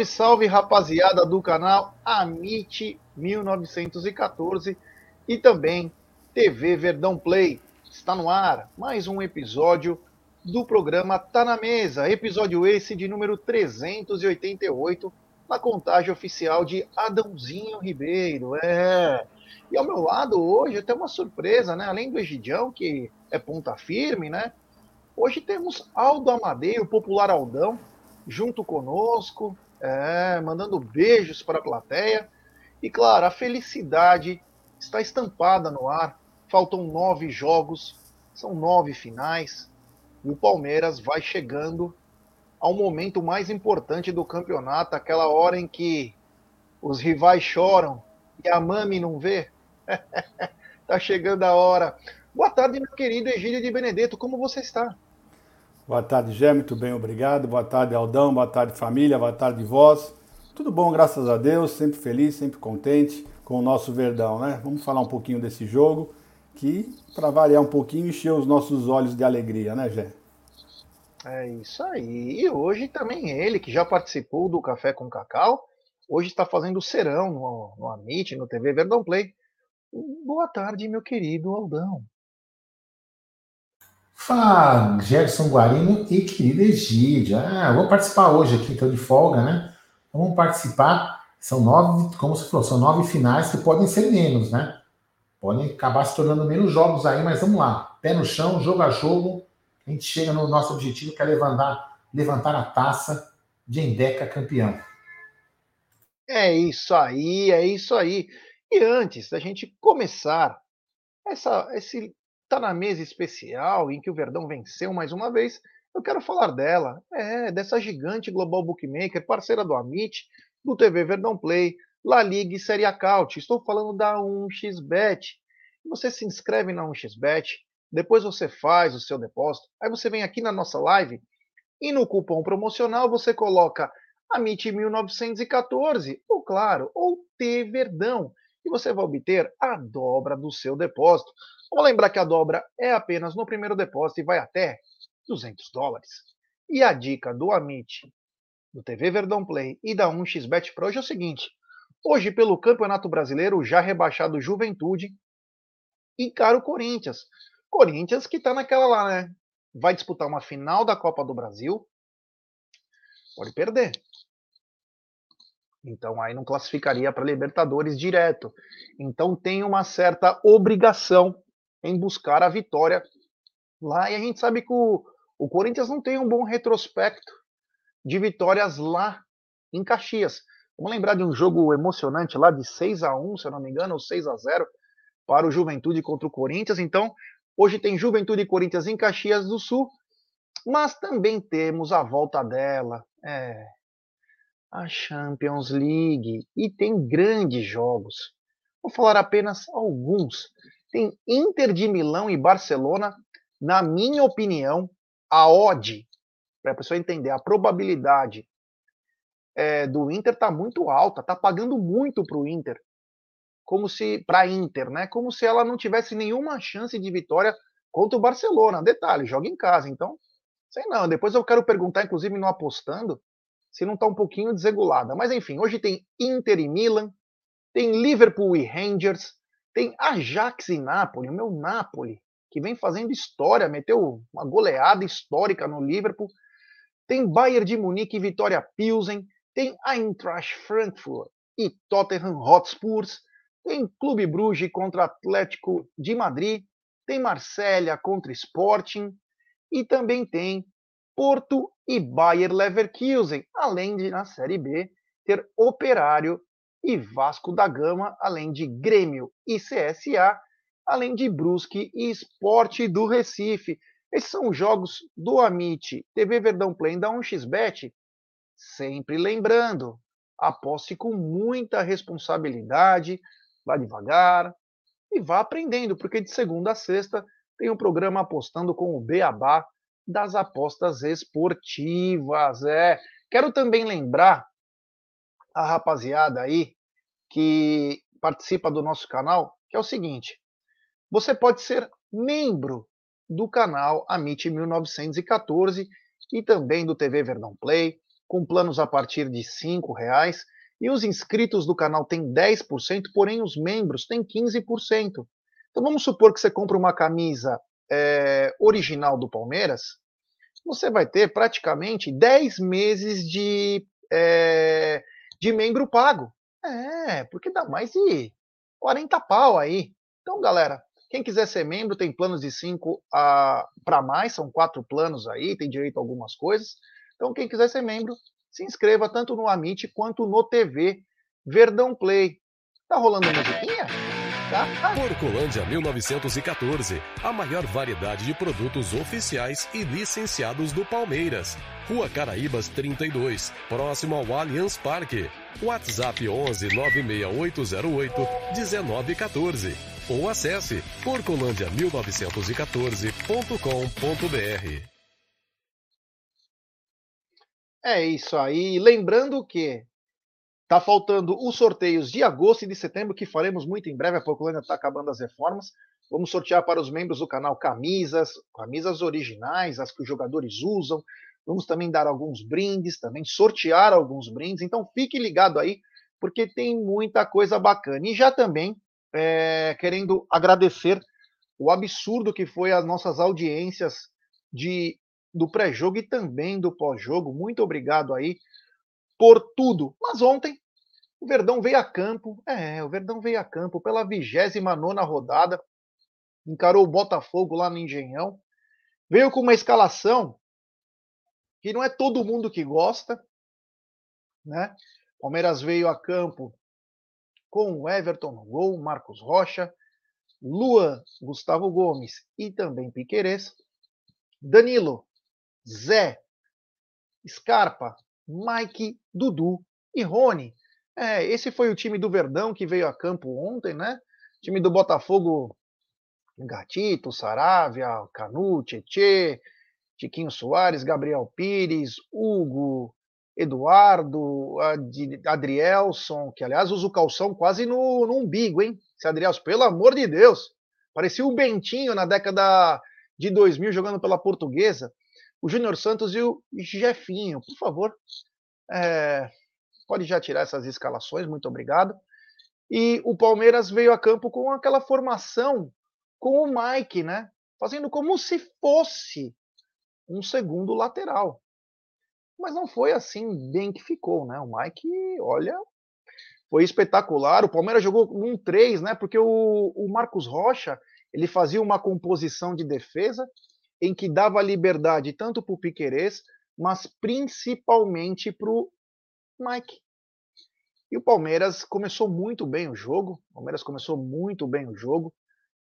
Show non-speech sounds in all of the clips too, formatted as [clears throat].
Salve, salve, rapaziada do canal Amit 1914 e também TV Verdão Play. Está no ar mais um episódio do programa Tá na Mesa, episódio esse de número 388, na contagem oficial de Adãozinho Ribeiro. É. E ao meu lado hoje tem uma surpresa, né? Além do Egidião, que é ponta firme, né? Hoje temos Aldo Amadei, o popular Aldão, junto conosco, é, mandando beijos para a plateia. E claro, a felicidade está estampada no ar. Faltam nove jogos, são nove finais, e o Palmeiras vai chegando ao momento mais importante do campeonato, aquela hora em que os rivais choram e a mami não vê. [laughs] tá chegando a hora. Boa tarde, meu querido Egílio de Benedetto, como você está? Boa tarde, Gé, muito bem, obrigado. Boa tarde, Aldão. Boa tarde, família. Boa tarde, vós. Tudo bom, graças a Deus. Sempre feliz, sempre contente com o nosso Verdão, né? Vamos falar um pouquinho desse jogo que, para variar um pouquinho, encheu os nossos olhos de alegria, né, Gé? É isso aí. E hoje também ele, que já participou do Café com Cacau, hoje está fazendo serão no, no Amit, no TV Verdão Play. Boa tarde, meu querido Aldão. Fala, Gerson Guarino e querida Egídia. Ah, vou participar hoje aqui, estou de folga, né? Vamos participar. São nove, como você falou, são nove finais que podem ser menos, né? Podem acabar se tornando menos jogos aí, mas vamos lá. Pé no chão, jogo a jogo. A gente chega no nosso objetivo, que é levantar, levantar a taça de Endeca campeão. É isso aí, é isso aí. E antes da gente começar essa, esse está na mesa especial em que o Verdão venceu mais uma vez, eu quero falar dela. É, dessa gigante global bookmaker, parceira do Amit, do TV Verdão Play, La Liga e Série Acaute. Estou falando da 1xBet. Você se inscreve na 1xBet, depois você faz o seu depósito, aí você vem aqui na nossa live e no cupom promocional você coloca Amit 1914, ou claro, ou T Verdão, e você vai obter a dobra do seu depósito. Vamos lembrar que a dobra é apenas no primeiro depósito e vai até 200 dólares. E a dica do Amit, do TV Verdão Play e da 1xBet Pro hoje é o seguinte. Hoje, pelo Campeonato Brasileiro, já rebaixado Juventude, encara o Corinthians. Corinthians que está naquela lá, né? Vai disputar uma final da Copa do Brasil. Pode perder. Então aí não classificaria para Libertadores direto. Então tem uma certa obrigação em buscar a vitória lá. E a gente sabe que o, o Corinthians não tem um bom retrospecto de vitórias lá em Caxias. Vamos lembrar de um jogo emocionante lá de 6 a 1 se eu não me engano, ou 6 a 0 para o Juventude contra o Corinthians. Então, hoje tem Juventude e Corinthians em Caxias do Sul, mas também temos a volta dela, é, a Champions League, e tem grandes jogos. Vou falar apenas alguns tem Inter de Milão e Barcelona, na minha opinião, a odd, para a pessoa entender, a probabilidade é, do Inter está muito alta, está pagando muito para o Inter, como se para Inter, né? Como se ela não tivesse nenhuma chance de vitória contra o Barcelona. Detalhe, joga em casa, então sei não. Depois eu quero perguntar, inclusive no apostando, se não está um pouquinho desregulada. Mas enfim, hoje tem Inter e Milan, tem Liverpool e Rangers, tem Ajax e Napoli, o meu Napoli, que vem fazendo história, meteu uma goleada histórica no Liverpool. Tem Bayern de Munique e Vitória Pilsen. Tem Eintracht Frankfurt e Tottenham Hotspurs. Tem Clube Bruges contra Atlético de Madrid. Tem Marsella contra Sporting. E também tem Porto e Bayer Leverkusen, além de, na Série B, ter Operário e Vasco da Gama, além de Grêmio e CSA, além de Brusque e Esporte do Recife. Esses são os jogos do Amit, TV Verdão Play da 1xBet. Sempre lembrando, aposte com muita responsabilidade, vá devagar e vá aprendendo, porque de segunda a sexta tem um programa apostando com o Beabá das apostas esportivas. É. Quero também lembrar a rapaziada aí que participa do nosso canal, que é o seguinte: você pode ser membro do canal Amit 1914 e também do TV Verdão Play. com planos a partir de R$ reais e os inscritos do canal têm 10%, porém os membros têm 15%. Então vamos supor que você compra uma camisa é, original do Palmeiras, você vai ter praticamente 10 meses de, é, de membro pago. É, porque dá mais de 40 pau aí. Então, galera, quem quiser ser membro tem planos de 5 para mais, são quatro planos aí, tem direito a algumas coisas. Então, quem quiser ser membro, se inscreva tanto no Amit quanto no TV Verdão Play. Tá rolando musiquinha? [laughs] Porcolândia 1914, a maior variedade de produtos oficiais e licenciados do Palmeiras. Rua Caraíbas 32, próximo ao Allianz Parque. WhatsApp 11 96808 1914 ou acesse porcolândia1914.com.br. É isso aí. Lembrando que tá faltando os sorteios de agosto e de setembro, que faremos muito em breve. A Porcolândia está acabando as reformas. Vamos sortear para os membros do canal camisas, camisas originais, as que os jogadores usam. Vamos também dar alguns brindes, também sortear alguns brindes. Então fique ligado aí, porque tem muita coisa bacana. E já também é, querendo agradecer o absurdo que foi as nossas audiências de do pré-jogo e também do pós-jogo. Muito obrigado aí por tudo. Mas ontem o Verdão veio a campo, é, o Verdão veio a campo pela 29 rodada, encarou o Botafogo lá no Engenhão, veio com uma escalação que não é todo mundo que gosta, né? Palmeiras veio a campo com o Everton no gol, Marcos Rocha, Luan, Gustavo Gomes e também Piquerez, Danilo, Zé, Scarpa, Mike, Dudu e Rony. É, esse foi o time do Verdão que veio a campo ontem, né? Time do Botafogo, Gatito, Saravia, Canu, Tietê, Tiquinho Soares, Gabriel Pires, Hugo, Eduardo, Adrielson, que aliás usa o calção quase no, no umbigo, hein? Esse Adrielson, pelo amor de Deus, parecia o Bentinho na década de 2000 jogando pela Portuguesa o Júnior Santos e o Jefinho. Por favor, é, pode já tirar essas escalações, muito obrigado. E o Palmeiras veio a campo com aquela formação com o Mike, né? Fazendo como se fosse um segundo lateral. Mas não foi assim bem que ficou, né? O Mike, olha, foi espetacular. O Palmeiras jogou um 3, né? Porque o, o Marcos Rocha ele fazia uma composição de defesa em que dava liberdade tanto para o Piquerez, mas principalmente para o Mike. E o Palmeiras começou muito bem o jogo. O Palmeiras começou muito bem o jogo,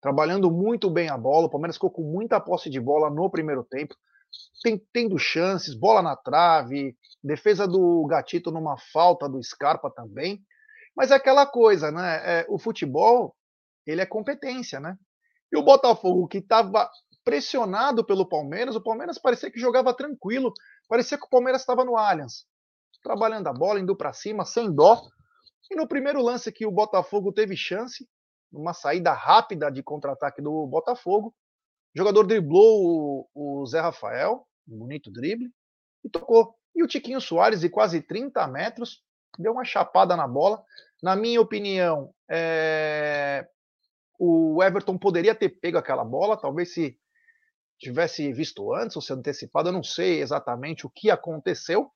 trabalhando muito bem a bola. O Palmeiras ficou com muita posse de bola no primeiro tempo, tem, tendo chances, bola na trave, defesa do Gatito numa falta do Scarpa também. Mas é aquela coisa, né? É, o futebol, ele é competência, né? E o Botafogo, que estava pressionado pelo Palmeiras. O Palmeiras parecia que jogava tranquilo, parecia que o Palmeiras estava no Allianz, trabalhando a bola, indo para cima, sem dó. E no primeiro lance que o Botafogo teve chance, numa saída rápida de contra-ataque do Botafogo, o jogador driblou o, o Zé Rafael, um bonito drible, e tocou. E o Tiquinho Soares, de quase 30 metros, deu uma chapada na bola. Na minha opinião, é... o Everton poderia ter pego aquela bola, talvez se tivesse visto antes ou se antecipado, eu não sei exatamente o que aconteceu.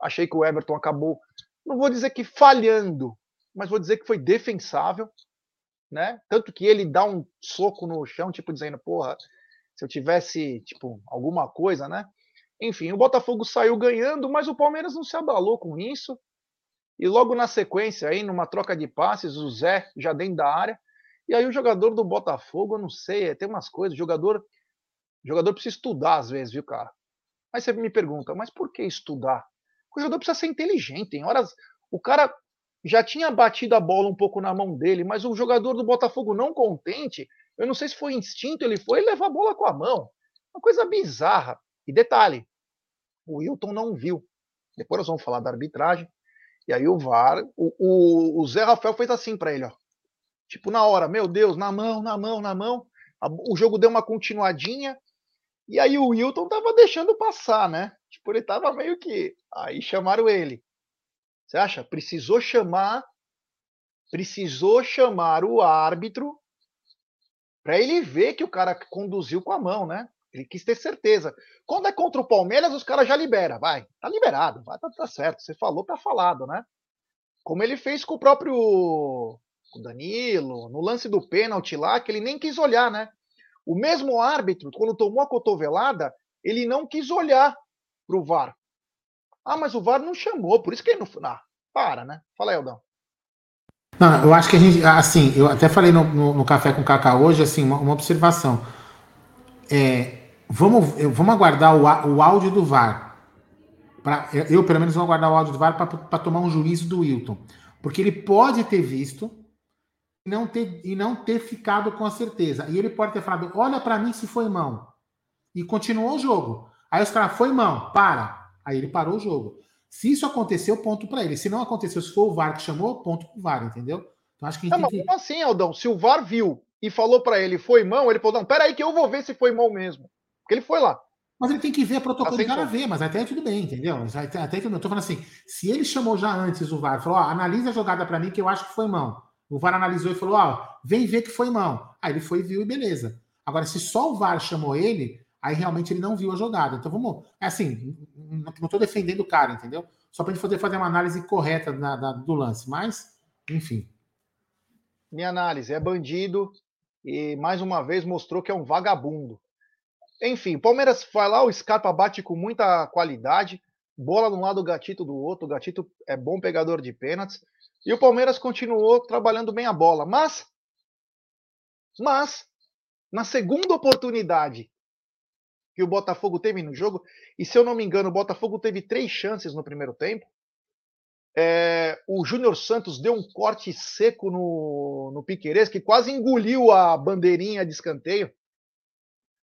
Achei que o Everton acabou, não vou dizer que falhando, mas vou dizer que foi defensável, né? Tanto que ele dá um soco no chão, tipo dizendo, porra, se eu tivesse, tipo, alguma coisa, né? Enfim, o Botafogo saiu ganhando, mas o Palmeiras não se abalou com isso. E logo na sequência, aí, numa troca de passes, o Zé já dentro da área. E aí o jogador do Botafogo, eu não sei, tem umas coisas, o jogador o jogador precisa estudar às vezes, viu, cara? Mas você me pergunta, mas por que estudar? O jogador precisa ser inteligente. Em horas, o cara já tinha batido a bola um pouco na mão dele, mas o jogador do Botafogo não contente, eu não sei se foi instinto, ele foi levar a bola com a mão. Uma coisa bizarra. E detalhe, o Wilton não viu. Depois nós vamos falar da arbitragem. E aí o VAR, o, o, o Zé Rafael fez assim para ele, ó. Tipo, na hora, meu Deus, na mão, na mão, na mão. O jogo deu uma continuadinha, e aí o Wilton tava deixando passar, né? Tipo, ele tava meio que. Aí chamaram ele. Você acha? Precisou chamar. Precisou chamar o árbitro para ele ver que o cara conduziu com a mão, né? Ele quis ter certeza. Quando é contra o Palmeiras, os caras já libera, vai, tá liberado, vai, tá, tá certo. Você falou, tá falado, né? Como ele fez com o próprio o Danilo, no lance do pênalti lá, que ele nem quis olhar, né? O mesmo árbitro, quando tomou a cotovelada, ele não quis olhar pro VAR. Ah, mas o VAR não chamou, por isso que ele não. Ah, para, né? Fala aí, Eldão. Não, eu acho que a gente, assim, eu até falei no, no, no Café com Cacá hoje, assim, uma, uma observação. É, vamos, vamos aguardar o, o áudio do VAR. Pra, eu, pelo menos, vou aguardar o áudio do VAR para tomar um juízo do Wilton. Porque ele pode ter visto não ter, e não ter ficado com a certeza. E ele pode ter falado: olha para mim se foi mão. E continuou o jogo. Aí os caras, foi mão, para. Aí ele parou o jogo. Se isso aconteceu, ponto para ele. Se não aconteceu, se for o VAR que chamou, ponto pro VAR, entendeu? Então acho que a gente não, tem mas que... assim, Aldão? Se o VAR viu e falou para ele foi mão, ele falou: não, peraí que eu vou ver se foi mão mesmo. Porque ele foi lá. Mas ele tem que ver a protocolo assim, cara ver, mas até tudo bem, entendeu? Até, tudo Eu tô falando assim, se ele chamou já antes o VAR, falou, ó, analisa a jogada para mim que eu acho que foi mão. O VAR analisou e falou, ó, vem ver que foi mão. Aí ele foi, viu e beleza. Agora, se só o VAR chamou ele, aí realmente ele não viu a jogada. Então vamos, é assim, não estou defendendo o cara, entendeu? Só para a gente poder fazer uma análise correta da, da, do lance. Mas, enfim. Minha análise é bandido e mais uma vez mostrou que é um vagabundo. Enfim, Palmeiras vai lá, o Scarpa bate com muita qualidade, bola de um lado, o Gatito do outro. O Gatito é bom pegador de pênaltis. E o Palmeiras continuou trabalhando bem a bola. Mas, mas, na segunda oportunidade que o Botafogo teve no jogo, e se eu não me engano, o Botafogo teve três chances no primeiro tempo. É, o Júnior Santos deu um corte seco no, no Piqueires, que quase engoliu a bandeirinha de escanteio.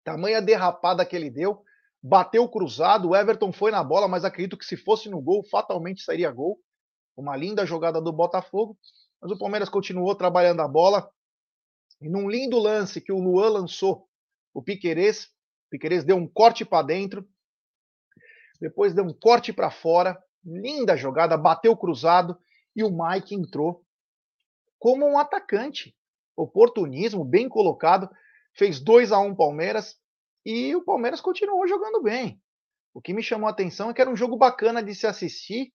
Tamanha derrapada que ele deu. Bateu cruzado, o Everton foi na bola, mas acredito que se fosse no gol, fatalmente sairia gol. Uma linda jogada do Botafogo. Mas o Palmeiras continuou trabalhando a bola. E num lindo lance que o Luan lançou, o Piquerez, Piquerez deu um corte para dentro, depois deu um corte para fora, linda jogada, bateu cruzado e o Mike entrou como um atacante. Oportunismo, bem colocado, fez 2 a 1 um Palmeiras e o Palmeiras continuou jogando bem. O que me chamou a atenção é que era um jogo bacana de se assistir.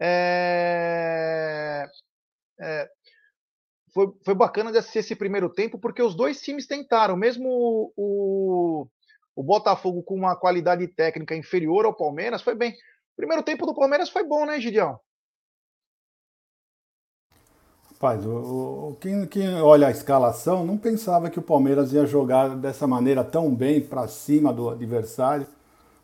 É... É... Foi, foi bacana de assistir esse primeiro tempo, porque os dois times tentaram, mesmo o, o Botafogo com uma qualidade técnica inferior ao Palmeiras, foi bem. O primeiro tempo do Palmeiras foi bom, né, Gideão? Rapaz, o, o, quem, quem olha a escalação não pensava que o Palmeiras ia jogar dessa maneira tão bem para cima do adversário,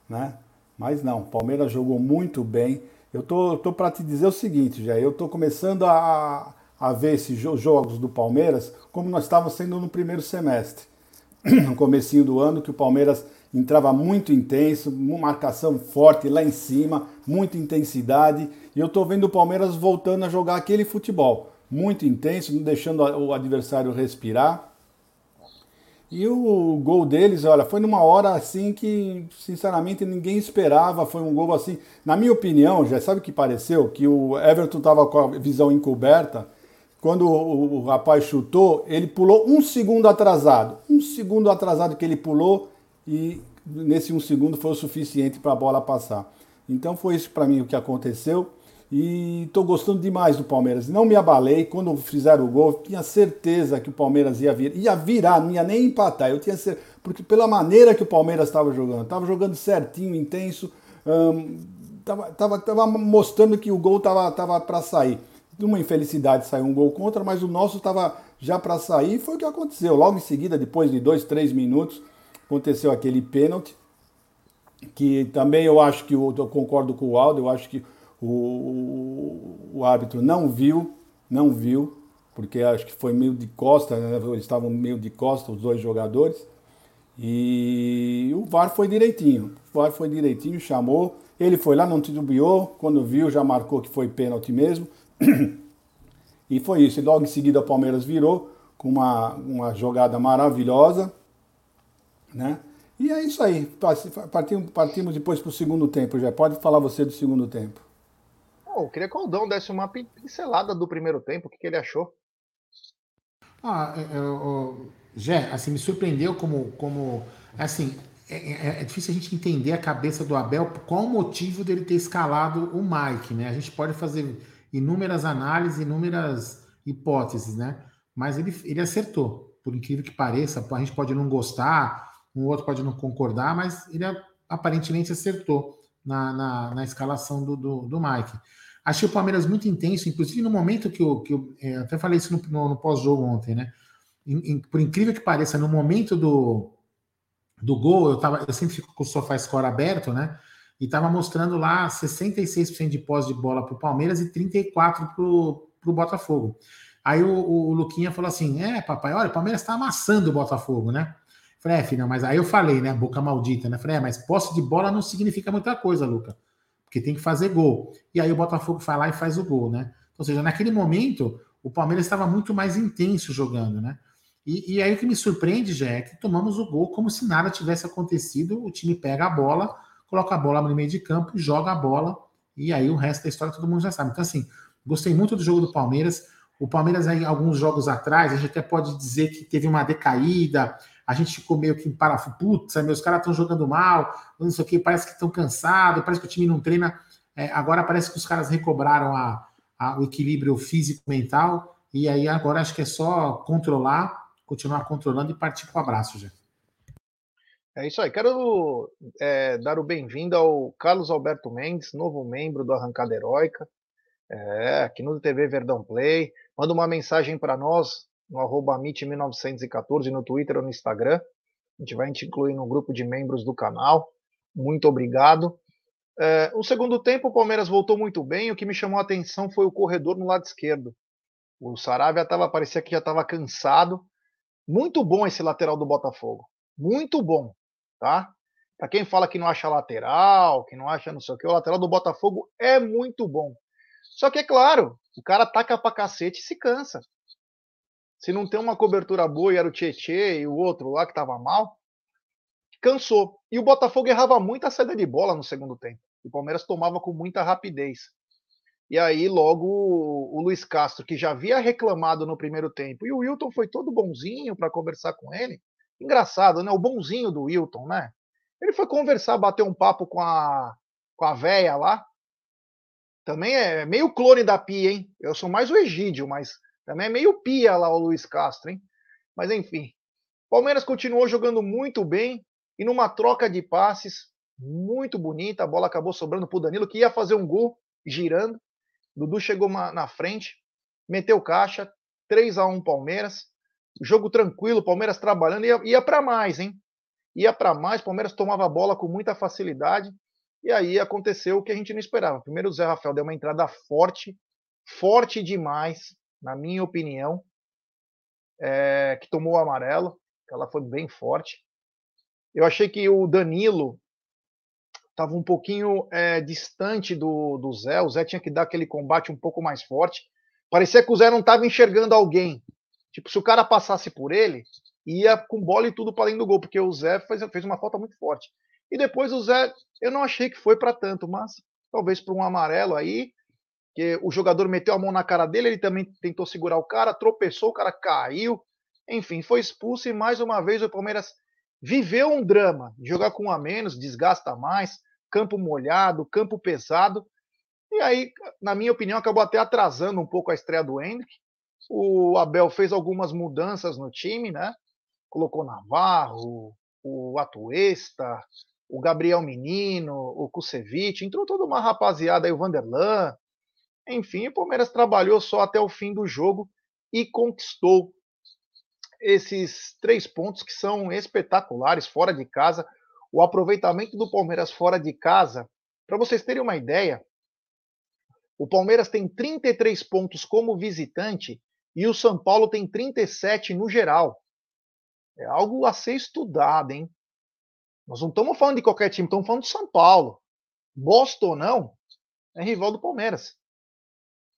né? Mas não, o Palmeiras jogou muito bem. Eu tô, tô para te dizer o seguinte, já eu tô começando a, a ver esses jogos do Palmeiras como nós estávamos sendo no primeiro semestre. [clears throat] no comecinho do ano, que o Palmeiras entrava muito intenso, marcação forte lá em cima, muita intensidade, e eu estou vendo o Palmeiras voltando a jogar aquele futebol, muito intenso, não deixando o adversário respirar. E o gol deles, olha, foi numa hora assim que, sinceramente, ninguém esperava. Foi um gol assim, na minha opinião, já sabe o que pareceu? Que o Everton estava com a visão encoberta quando o, o, rapaz chutou, ele pulou um segundo atrasado. Um segundo atrasado que ele pulou e nesse um segundo foi o suficiente para a bola passar. Então foi isso para mim o que aconteceu. E estou gostando demais do Palmeiras. Não me abalei. Quando fizeram o gol, tinha certeza que o Palmeiras ia vir. Ia virar, não ia nem empatar. Eu tinha certeza. Porque pela maneira que o Palmeiras estava jogando, estava jogando certinho, intenso. Estava hum, tava, tava mostrando que o gol estava tava para sair de uma infelicidade saiu um gol contra, mas o nosso estava já para sair. Foi o que aconteceu. Logo em seguida, depois de dois, três minutos, aconteceu aquele pênalti. Que também eu acho que eu, eu concordo com o Aldo, eu acho que o, o árbitro não viu, não viu, porque acho que foi meio de costa, né? eles estavam meio de costa, os dois jogadores. E o VAR foi direitinho. O VAR foi direitinho, chamou. Ele foi lá, não titubeou. Quando viu, já marcou que foi pênalti mesmo e foi isso. E logo em seguida o Palmeiras virou com uma, uma jogada maravilhosa, né? E é isso aí. Partimos, partimos depois para o segundo tempo, já. Pode falar você do segundo tempo. Oh, eu queria que o Aldão desse uma pincelada do primeiro tempo, o que, que ele achou. Ah, Jé, assim, me surpreendeu como, como assim, é, é, é, difícil a gente entender a cabeça do Abel, qual o motivo dele ter escalado o Mike, né? A gente pode fazer inúmeras análises, inúmeras hipóteses, né? Mas ele, ele acertou, por incrível que pareça, a gente pode não gostar, um outro pode não concordar, mas ele aparentemente acertou na, na, na escalação do, do, do, Mike. Achei o Palmeiras muito intenso, inclusive no momento que eu, que eu é, até falei isso no, no, no pós-jogo ontem, né? In, in, por incrível que pareça, no momento do, do gol, eu, tava, eu sempre fico com o sofá score aberto, né? E estava mostrando lá 66% de pós de bola para o Palmeiras e 34% para o Botafogo. Aí o, o, o, Luquinha falou assim: É, papai, olha, o Palmeiras está amassando o Botafogo, né? Falei, é, mas aí eu falei, né? Boca maldita, né? Falei, é, mas posse de bola não significa muita coisa, Luca. Porque tem que fazer gol. E aí o Botafogo vai lá e faz o gol, né? Ou seja, naquele momento, o Palmeiras estava muito mais intenso jogando, né? E, e, aí o que me surpreende, já é que tomamos o gol como se nada tivesse acontecido. O time pega a bola, coloca a bola no meio de campo, joga a bola, e aí o resto da história todo mundo já sabe. Então, assim, gostei muito do jogo do Palmeiras. O Palmeiras, aí, alguns jogos atrás, a gente até pode dizer que teve uma decaída, a gente ficou meio que parafuso, putz, meus caras estão jogando mal, não sei o que, parece que estão cansados, parece que o time não treina. É, agora parece que os caras recobraram a, a, o equilíbrio físico-mental, e aí agora acho que é só controlar continuar controlando e partir para o abraço já. É isso aí. Quero é, dar o bem-vindo ao Carlos Alberto Mendes, novo membro do Arrancada Heróica, é, aqui no TV Verdão Play. Manda uma mensagem para nós no arroba 1914 no Twitter ou no Instagram. A gente vai te incluir no grupo de membros do canal. Muito obrigado. É, o segundo tempo, o Palmeiras voltou muito bem. O que me chamou a atenção foi o corredor no lado esquerdo. O Saravia tava, parecia que já estava cansado. Muito bom esse lateral do Botafogo. Muito bom, tá? Para quem fala que não acha lateral, que não acha não sei o que, o lateral do Botafogo é muito bom. Só que é claro, o cara taca pra cacete e se cansa. Se não tem uma cobertura boa e era o Tietê e o outro lá que tava mal, cansou. E o Botafogo errava muito a saída de bola no segundo tempo. O Palmeiras tomava com muita rapidez. E aí, logo, o Luiz Castro, que já havia reclamado no primeiro tempo, e o Wilton foi todo bonzinho para conversar com ele. Engraçado, né? O bonzinho do Wilton, né? Ele foi conversar, bater um papo com a, com a véia lá. Também é meio clone da Pia, hein? Eu sou mais o Egídio, mas também é meio Pia lá o Luiz Castro, hein? Mas enfim. Palmeiras continuou jogando muito bem e numa troca de passes muito bonita. A bola acabou sobrando para o Danilo, que ia fazer um gol girando. Dudu chegou na frente, meteu caixa, 3 a 1 Palmeiras. Jogo tranquilo, Palmeiras trabalhando, ia, ia para mais, hein? Ia para mais, Palmeiras tomava a bola com muita facilidade. E aí aconteceu o que a gente não esperava. Primeiro o Zé Rafael deu uma entrada forte, forte demais, na minha opinião, é, que tomou o amarelo. Ela foi bem forte. Eu achei que o Danilo estava um pouquinho é, distante do, do Zé. O Zé tinha que dar aquele combate um pouco mais forte. Parecia que o Zé não estava enxergando alguém. Tipo, se o cara passasse por ele, ia com bola e tudo para dentro do gol, porque o Zé fez, fez uma falta muito forte. E depois o Zé, eu não achei que foi para tanto, mas talvez para um amarelo aí, que o jogador meteu a mão na cara dele, ele também tentou segurar o cara, tropeçou, o cara caiu, enfim, foi expulso e mais uma vez o Palmeiras viveu um drama, jogar com um a menos, desgasta mais, campo molhado, campo pesado. E aí, na minha opinião, acabou até atrasando um pouco a estreia do Hendrick. O Abel fez algumas mudanças no time, né? Colocou Navarro, o Atuesta, o Gabriel Menino, o Kusevich, entrou toda uma rapaziada aí, o Vanderlan. Enfim, o Palmeiras trabalhou só até o fim do jogo e conquistou esses três pontos que são espetaculares fora de casa. O aproveitamento do Palmeiras fora de casa, para vocês terem uma ideia, o Palmeiras tem 33 pontos como visitante e o São Paulo tem 37 no geral. É algo a ser estudado, hein? Nós não estamos falando de qualquer time, estamos falando de São Paulo. Bosta ou não, é rival do Palmeiras.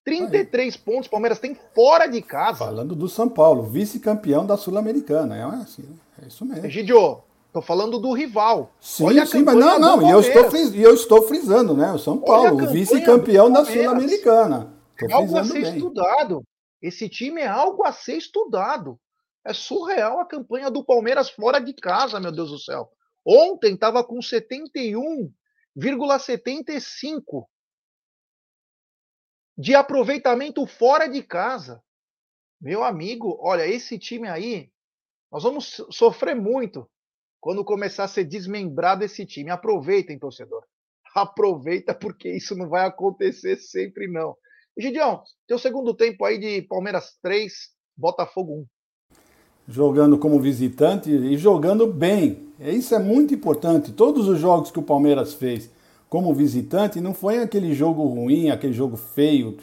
33 Aí. pontos o Palmeiras tem fora de casa. Falando do São Paulo, vice-campeão da Sul-Americana. É, assim, é isso mesmo. Egidio, Tô falando do rival. Sim, sim, mas não, não. E eu, estou fris, eu estou frisando, né? O São Paulo, vice-campeão da Sul-Americana. É algo a ser bem. estudado. Esse time é algo a ser estudado. É surreal a campanha do Palmeiras fora de casa, meu Deus do céu. Ontem estava com 71,75 de aproveitamento fora de casa. Meu amigo, olha, esse time aí, nós vamos sofrer muito quando começar a ser desmembrado esse time. Aproveitem, torcedor. [laughs] Aproveita, porque isso não vai acontecer sempre, não. Gideão, teu segundo tempo aí de Palmeiras 3, Botafogo 1. Jogando como visitante e jogando bem. Isso é muito importante. Todos os jogos que o Palmeiras fez como visitante, não foi aquele jogo ruim, aquele jogo feio.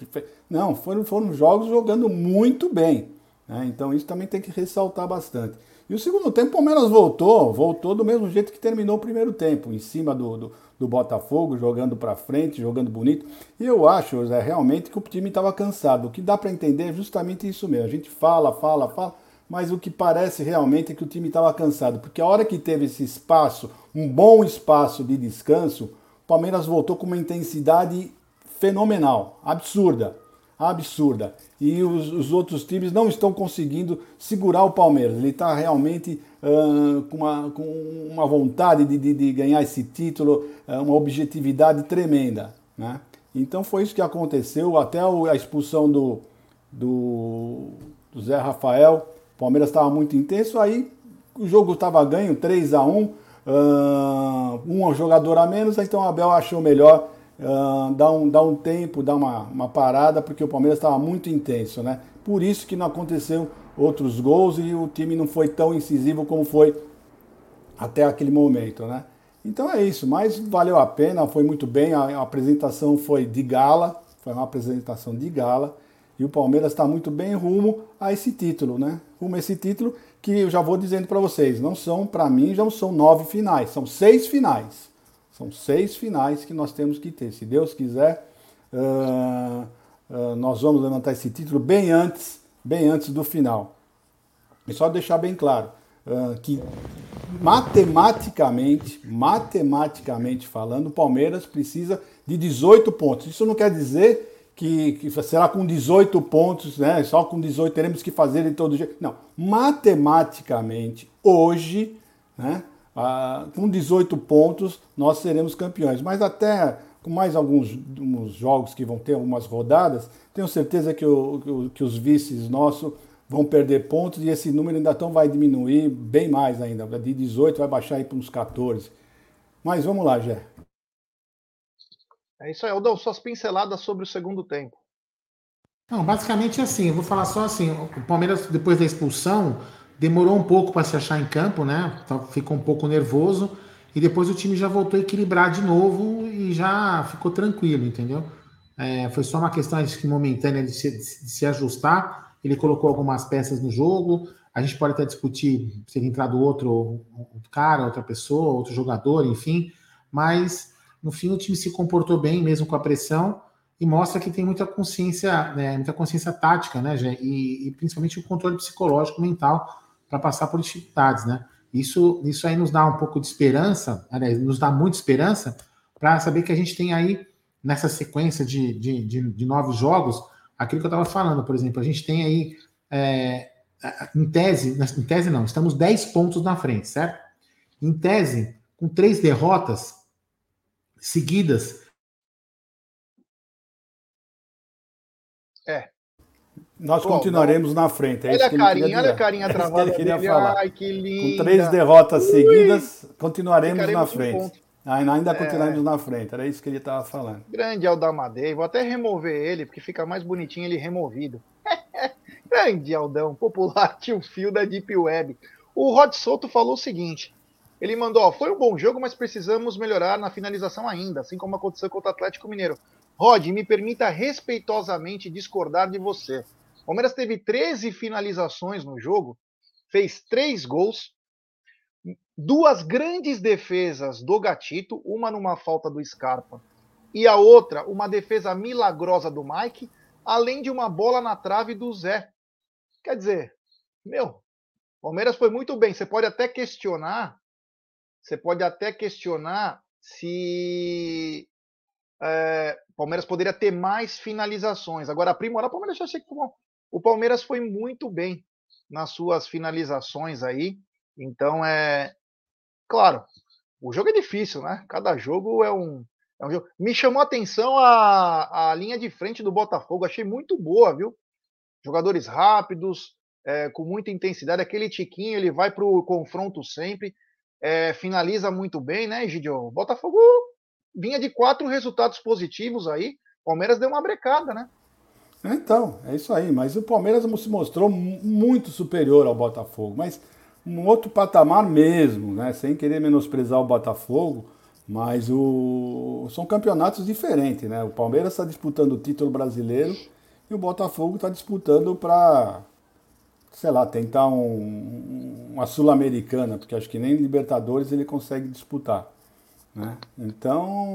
Não, foram, foram jogos jogando muito bem. Né? Então isso também tem que ressaltar bastante. E o segundo tempo, o Palmeiras voltou, voltou do mesmo jeito que terminou o primeiro tempo, em cima do, do, do Botafogo, jogando para frente, jogando bonito. E eu acho, José, realmente que o time estava cansado. O que dá para entender é justamente isso mesmo. A gente fala, fala, fala, mas o que parece realmente é que o time estava cansado, porque a hora que teve esse espaço, um bom espaço de descanso, Palmeiras voltou com uma intensidade fenomenal, absurda, absurda. E os, os outros times não estão conseguindo segurar o Palmeiras. Ele está realmente uh, com, uma, com uma vontade de, de, de ganhar esse título, uh, uma objetividade tremenda. Né? Então foi isso que aconteceu, até a expulsão do, do, do Zé Rafael. O Palmeiras estava muito intenso, aí o jogo estava ganho, 3 a 1 uh, um jogador a menos, então o Abel achou melhor uh, dar, um, dar um tempo, dar uma, uma parada, porque o Palmeiras estava muito intenso, né? Por isso que não aconteceu outros gols e o time não foi tão incisivo como foi até aquele momento, né? Então é isso, mas valeu a pena, foi muito bem, a, apresentação foi de gala, foi uma apresentação de gala, e o Palmeiras está muito bem rumo a esse título, né? Rumo a esse título que eu já vou dizendo para vocês, não são, para mim, já não são nove finais, são seis finais. São seis finais que nós temos que ter. Se Deus quiser, uh, uh, nós vamos levantar esse título bem antes, bem antes do final. E só deixar bem claro uh, que matematicamente, matematicamente falando, o Palmeiras precisa de 18 pontos. Isso não quer dizer que, que, será com 18 pontos, né? Só com 18 teremos que fazer de todo jeito. Não, matematicamente, hoje, né? Ah, com 18 pontos, nós seremos campeões. Mas até com mais alguns jogos que vão ter, algumas rodadas, tenho certeza que, o, que os vices nossos vão perder pontos e esse número ainda tão vai diminuir bem mais ainda. De 18 vai baixar aí para uns 14. Mas vamos lá, Jé. É isso aí, Aldão, suas pinceladas sobre o segundo tempo. Não, basicamente assim, eu vou falar só assim, o Palmeiras, depois da expulsão, demorou um pouco para se achar em campo, né? Ficou um pouco nervoso, e depois o time já voltou a equilibrar de novo e já ficou tranquilo, entendeu? É, foi só uma questão acho que momentânea de se, de se, ajustar. Ele colocou algumas peças no jogo. A gente pode até discutir se ele entrado outro, outro cara, outra pessoa, outro jogador, enfim. Mas no fim, o time se comportou bem, mesmo com a pressão, e mostra que tem muita consciência, né, muita consciência tática, né, e, e principalmente o controle psicológico mental para passar por dificuldades, né? Isso, isso aí nos dá um pouco de esperança, aliás, nos dá muita esperança para saber que a gente tem aí, nessa sequência de, de, de, de nove jogos, aquilo que eu estava falando, por exemplo, a gente tem aí, é, em tese, em tese não, estamos 10 pontos na frente, certo? Em tese, com três derrotas, seguidas. É. Nós continuaremos na frente. É olha a carinha, olha a carinha [laughs] é travada. É queria falar. Ai, que. Com três derrotas Ui. seguidas, continuaremos na frente. Ainda, ainda é. continuaremos na frente, era isso que ele estava falando. Grande Aldamadei, vou até remover ele, porque fica mais bonitinho ele removido. [laughs] Grande Aldão, popular tio Fio da Deep Web. O Rod Soto falou o seguinte: ele mandou, ó, foi um bom jogo, mas precisamos melhorar na finalização ainda, assim como aconteceu contra o Atlético Mineiro. Rod, me permita respeitosamente discordar de você. O Palmeiras teve 13 finalizações no jogo, fez três gols, duas grandes defesas do Gatito, uma numa falta do Scarpa e a outra uma defesa milagrosa do Mike, além de uma bola na trave do Zé. Quer dizer, meu, Palmeiras foi muito bem. Você pode até questionar você pode até questionar se é, o Palmeiras poderia ter mais finalizações. Agora, aprimorar, o Palmeiras já achei que o Palmeiras foi muito bem nas suas finalizações aí. Então, é claro, o jogo é difícil, né? Cada jogo é um, é um jogo. Me chamou a atenção a, a linha de frente do Botafogo, achei muito boa, viu? Jogadores rápidos, é, com muita intensidade. Aquele Tiquinho, ele vai para o confronto sempre, é, finaliza muito bem, né, Gidio? O Botafogo vinha de quatro resultados positivos aí. Palmeiras deu uma brecada, né? Então, é isso aí. Mas o Palmeiras se mostrou muito superior ao Botafogo. Mas um outro patamar mesmo, né? Sem querer menosprezar o Botafogo, mas o... são campeonatos diferentes, né? O Palmeiras está disputando o título brasileiro e o Botafogo está disputando para, sei lá, tentar um... uma Sul-Americana, porque acho que nem Libertadores ele consegue disputar. Né? Então,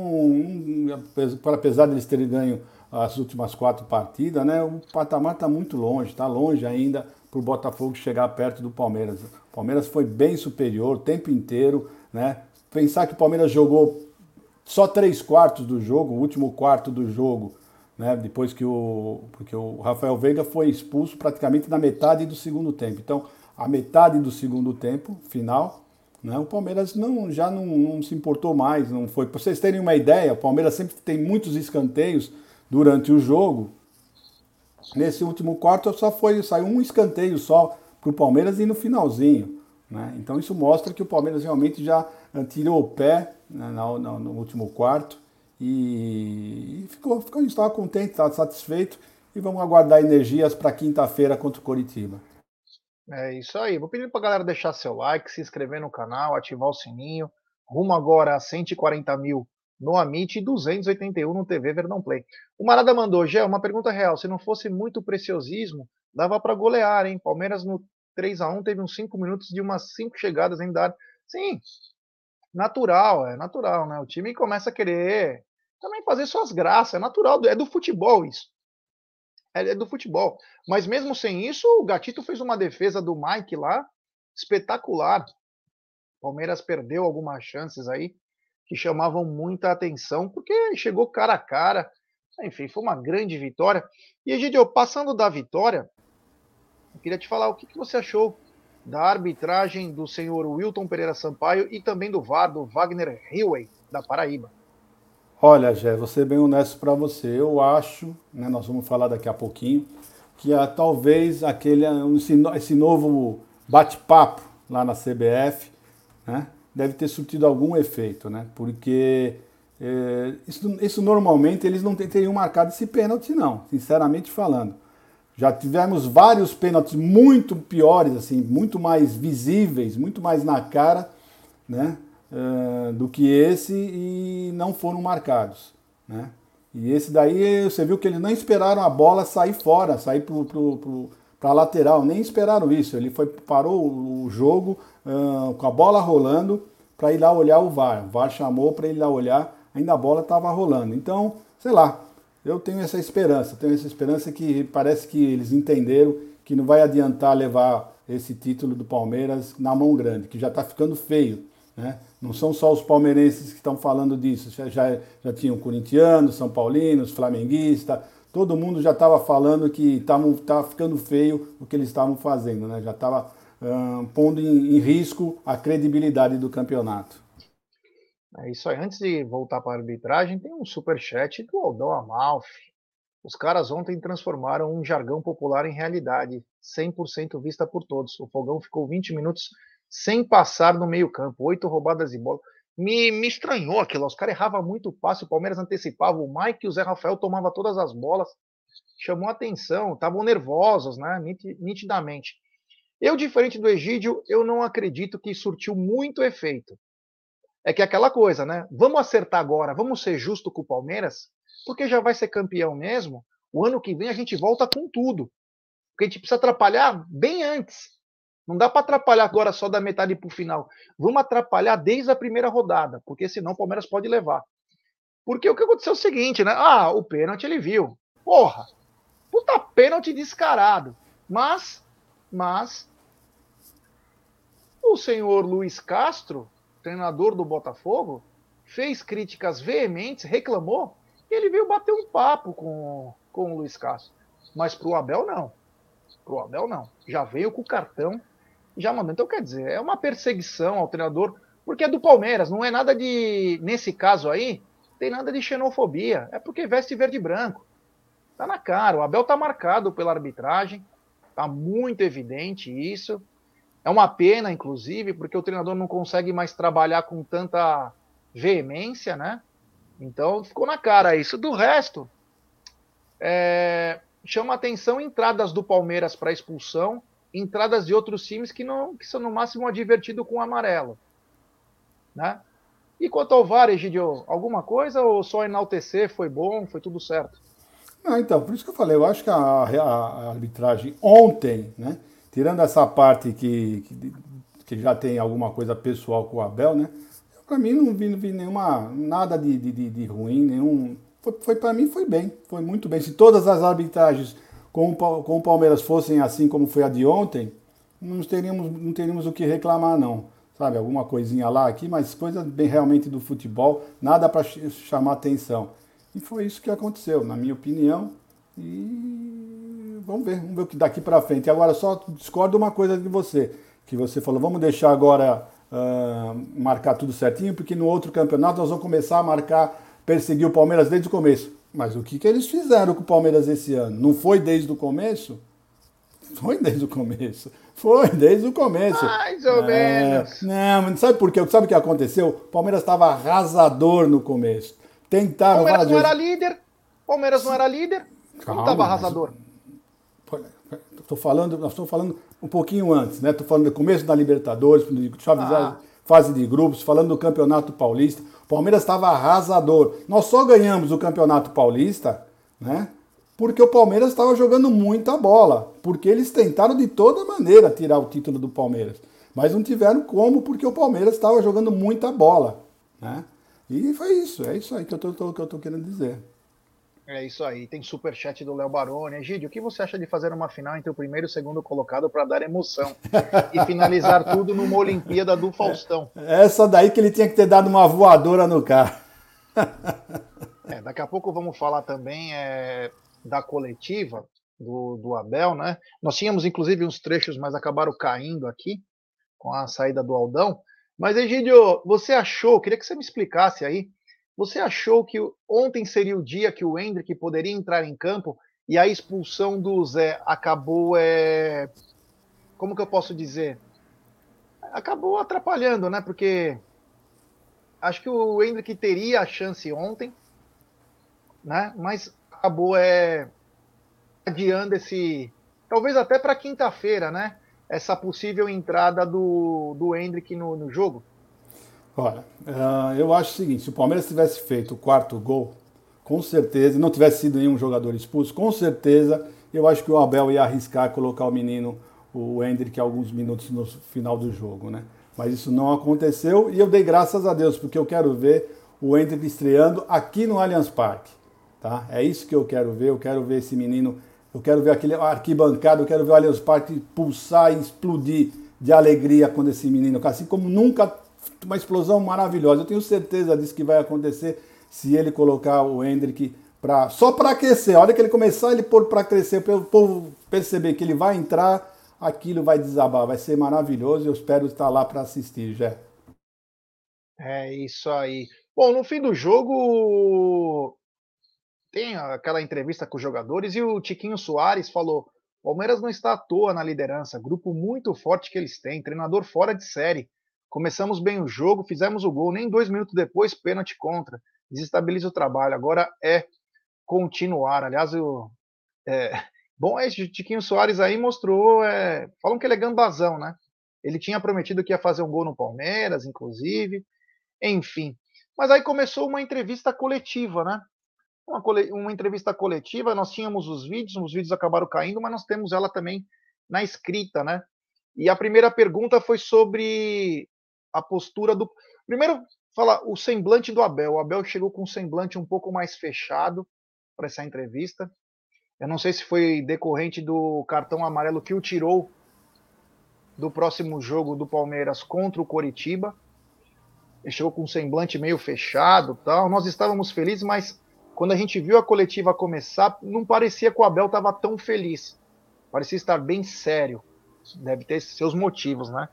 apesar de eles terem ganho as últimas quatro partidas, né, o patamar está muito longe, está longe ainda para o Botafogo chegar perto do Palmeiras. O Palmeiras foi bem superior o tempo inteiro. Né? Pensar que o Palmeiras jogou só três quartos do jogo, o último quarto do jogo, né? depois que o, porque o Rafael Veiga foi expulso praticamente na metade do segundo tempo. Então, a metade do segundo tempo, final, né? O Palmeiras não, já não, não, se importou mais, não foi. Para vocês terem uma ideia, o Palmeiras sempre tem muitos escanteios durante o jogo. Nesse último quarto só foi saiu um escanteio só para o Palmeiras e no finalzinho. Né? Então isso mostra que o Palmeiras realmente já tirou o pé né, no, no, no, último quarto e ficou, ficou estava contente, estava satisfeito e vamos aguardar energias para quinta-feira contra o Coritiba. É isso aí. Vou pedir para a galera deixar seu like, se inscrever no canal, ativar o sininho. Rumo agora a 140 mil no Amit e 281 no TV Verdão Play. O Marada mandou, Gé, uma pergunta real. Se não fosse muito preciosismo, dava para golear, hein? Palmeiras no 3 a 1 teve uns 5 minutos de umas 5 chegadas em dar. Sim, natural, é natural, né? O time começa a querer também fazer suas graças, é natural, é do futebol isso é, é do futebol. Mas mesmo sem isso, o Gatito fez uma defesa do Mike lá espetacular. Palmeiras perdeu algumas chances aí que chamavam muita atenção, porque chegou cara a cara. Enfim, foi uma grande vitória. E, Egidio, passando da vitória, eu queria te falar o que, que você achou da arbitragem do senhor Wilton Pereira Sampaio e também do VAR, do Wagner Hillway, da Paraíba. Olha, Jé, vou ser bem honesto para você. Eu acho, né, nós vamos falar daqui a pouquinho, que talvez aquele esse, esse novo bate-papo lá na CBF né, deve ter surtido algum efeito, né? Porque é, isso, isso, normalmente eles não teriam marcado esse pênalti, não, sinceramente falando. Já tivemos vários pênaltis muito piores, assim, muito mais visíveis, muito mais na cara, né? Do que esse e não foram marcados. Né? E esse daí, você viu que eles não esperaram a bola sair fora, sair para a lateral, nem esperaram isso. Ele foi, parou o jogo uh, com a bola rolando para ir lá olhar o VAR. O VAR chamou para ir lá olhar, ainda a bola estava rolando. Então, sei lá, eu tenho essa esperança, tenho essa esperança que parece que eles entenderam que não vai adiantar levar esse título do Palmeiras na mão grande, que já está ficando feio. Né? Não são só os palmeirenses que estão falando disso, já, já, já tinham corintianos, são paulinos, flamenguistas, todo mundo já estava falando que estava ficando feio o que eles estavam fazendo, né? já estava uh, pondo em, em, risco a credibilidade do campeonato. É isso aí. Antes de voltar para a arbitragem, tem um super chat do Aldão Amalfi. Os caras ontem transformaram um jargão popular em realidade, 100% vista por todos. O Fogão ficou 20 minutos sem passar no meio-campo, oito roubadas de bola. Me, me estranhou aquilo. Os caras erravam muito passe, o Palmeiras antecipava, o Mike e o Zé Rafael tomavam todas as bolas. Chamou atenção, estavam nervosos, né? Nitidamente. Eu, diferente do Egídio, eu não acredito que surtiu muito efeito. É que é aquela coisa, né? Vamos acertar agora, vamos ser justo com o Palmeiras, porque já vai ser campeão mesmo. O ano que vem a gente volta com tudo. Porque a gente precisa atrapalhar bem antes. Não dá para atrapalhar agora só da metade para o final. Vamos atrapalhar desde a primeira rodada, porque senão o Palmeiras pode levar. Porque o que aconteceu é o seguinte, né? Ah, o pênalti ele viu. Porra! Puta pênalti descarado. Mas, mas, o senhor Luiz Castro treinador do Botafogo, fez críticas veementes, reclamou, e ele veio bater um papo com, com o Luiz Castro. Mas para o Abel, não. Para o Abel, não. Já veio com o cartão já mandou. Então, quer dizer, é uma perseguição ao treinador, porque é do Palmeiras, não é nada de. Nesse caso aí, tem nada de xenofobia. É porque veste verde e branco. Tá na cara. O Abel tá marcado pela arbitragem. Tá muito evidente isso. É uma pena, inclusive, porque o treinador não consegue mais trabalhar com tanta veemência, né? Então ficou na cara isso. Do resto, é, chama atenção entradas do Palmeiras para expulsão, entradas de outros times que não que são no máximo advertidos com amarelo, né? E quanto ao VAR, Egidio, alguma coisa ou só enaltecer foi bom, foi tudo certo? Não, então, por isso que eu falei, eu acho que a, a, a arbitragem ontem, né, tirando essa parte que, que, que, já tem alguma coisa pessoal com o Abel, né, para mim não vi, não vi nenhuma, nada de, de, de ruim, nenhum, foi, foi para mim foi bem, foi muito bem. Se todas as arbitragens com o, Palmeiras fossem assim como foi a de ontem, não teríamos, não teríamos o que reclamar não sabe, alguma coisinha lá aqui, mas coisa bem realmente do futebol, nada para chamar atenção. E foi isso que aconteceu, na minha opinião. E vamos ver, vamos ver o que daqui para frente. Agora, só discordo uma coisa de você, que você falou, vamos deixar agora uh, marcar tudo certinho, porque no outro campeonato nós vamos começar a marcar, perseguir o Palmeiras desde o começo. Mas o que, que eles fizeram com o Palmeiras esse ano? Não foi desde o começo? Foi desde o começo. Foi desde o começo. Mais ou é, menos. Não, mas sabe por quê? Sabe o que aconteceu? O Palmeiras estava arrasador no começo. Tentaram. Palmeiras não era líder. Palmeiras não era líder. Calma, não estava arrasador. Estou falando, nós estamos falando um pouquinho antes, né? Estou falando do começo da Libertadores, ah. fase de grupos, falando do Campeonato Paulista. O Palmeiras estava arrasador. Nós só ganhamos o Campeonato Paulista, né? porque o Palmeiras estava jogando muita bola, porque eles tentaram de toda maneira tirar o título do Palmeiras, mas não tiveram como, porque o Palmeiras estava jogando muita bola, né? E foi isso, é isso aí que eu tô querendo dizer. É isso aí, tem superchat do Léo Baroni. Egídio, o que você acha de fazer uma final entre o primeiro e o segundo colocado para dar emoção [laughs] e finalizar tudo numa Olimpíada do Faustão? Essa daí que ele tinha que ter dado uma voadora no carro. [laughs] É, daqui a pouco vamos falar também é, da coletiva do, do Abel, né? Nós tínhamos inclusive uns trechos, mas acabaram caindo aqui com a saída do Aldão. Mas, Egídio, você achou, queria que você me explicasse aí, você achou que ontem seria o dia que o Hendrick poderia entrar em campo e a expulsão do Zé acabou, é... como que eu posso dizer? Acabou atrapalhando, né? Porque acho que o Hendrick teria a chance ontem, né? Mas acabou é, adiando esse. Talvez até para quinta-feira, né? Essa possível entrada do, do Hendrick no, no jogo? Olha, uh, eu acho o seguinte: se o Palmeiras tivesse feito o quarto gol, com certeza, não tivesse sido nenhum jogador expulso, com certeza eu acho que o Abel ia arriscar colocar o menino, o Hendrick, alguns minutos no final do jogo, né? Mas isso não aconteceu e eu dei graças a Deus, porque eu quero ver o Hendrick estreando aqui no Allianz Parque. Tá? É isso que eu quero ver, eu quero ver esse menino, eu quero ver aquele arquibancado, eu quero ver o Allianz Parque pulsar e explodir de alegria quando esse menino, assim como nunca, uma explosão maravilhosa. Eu tenho certeza disso que vai acontecer se ele colocar o Hendrick pra, só para aquecer. A hora que ele começar ele pôr para crescer, para o povo perceber que ele vai entrar, aquilo vai desabar, vai ser maravilhoso. Eu espero estar lá para assistir, já. É isso aí. Bom, no fim do jogo, tem aquela entrevista com os jogadores e o Tiquinho Soares falou: Palmeiras não está à toa na liderança, grupo muito forte que eles têm, treinador fora de série. Começamos bem o jogo, fizemos o gol, nem dois minutos depois, pênalti contra. Desestabiliza o trabalho. Agora é continuar. Aliás, o. É, [laughs] bom, esse Tiquinho Soares aí mostrou. É, falam que ele é gambazão, né? Ele tinha prometido que ia fazer um gol no Palmeiras, inclusive. Enfim. Mas aí começou uma entrevista coletiva, né? uma, uma entrevista coletiva, nós tínhamos os vídeos, os vídeos acabaram caindo, mas nós temos ela também na escrita, né? E a primeira pergunta foi sobre a postura do. Primeiro, fala o semblante do Abel. O Abel chegou com um semblante um pouco mais fechado para essa entrevista. Eu não sei se foi decorrente do cartão amarelo que o tirou do próximo jogo do Palmeiras contra o Coritiba. ele chegou com um semblante meio fechado, tal. Nós estávamos felizes, mas quando a gente viu a coletiva começar, não parecia que o Abel estava tão feliz. Parecia estar bem sério. Deve ter seus motivos, né?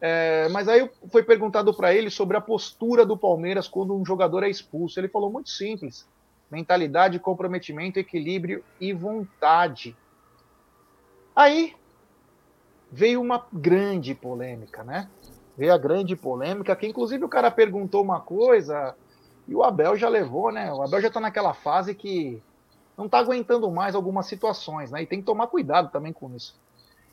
É, mas aí foi perguntado para ele sobre a postura do Palmeiras quando um jogador é expulso. Ele falou muito simples: mentalidade, comprometimento, equilíbrio e vontade. Aí veio uma grande polêmica, né? Veio a grande polêmica, que inclusive o cara perguntou uma coisa e o Abel já levou, né? O Abel já tá naquela fase que não tá aguentando mais algumas situações, né? E tem que tomar cuidado também com isso.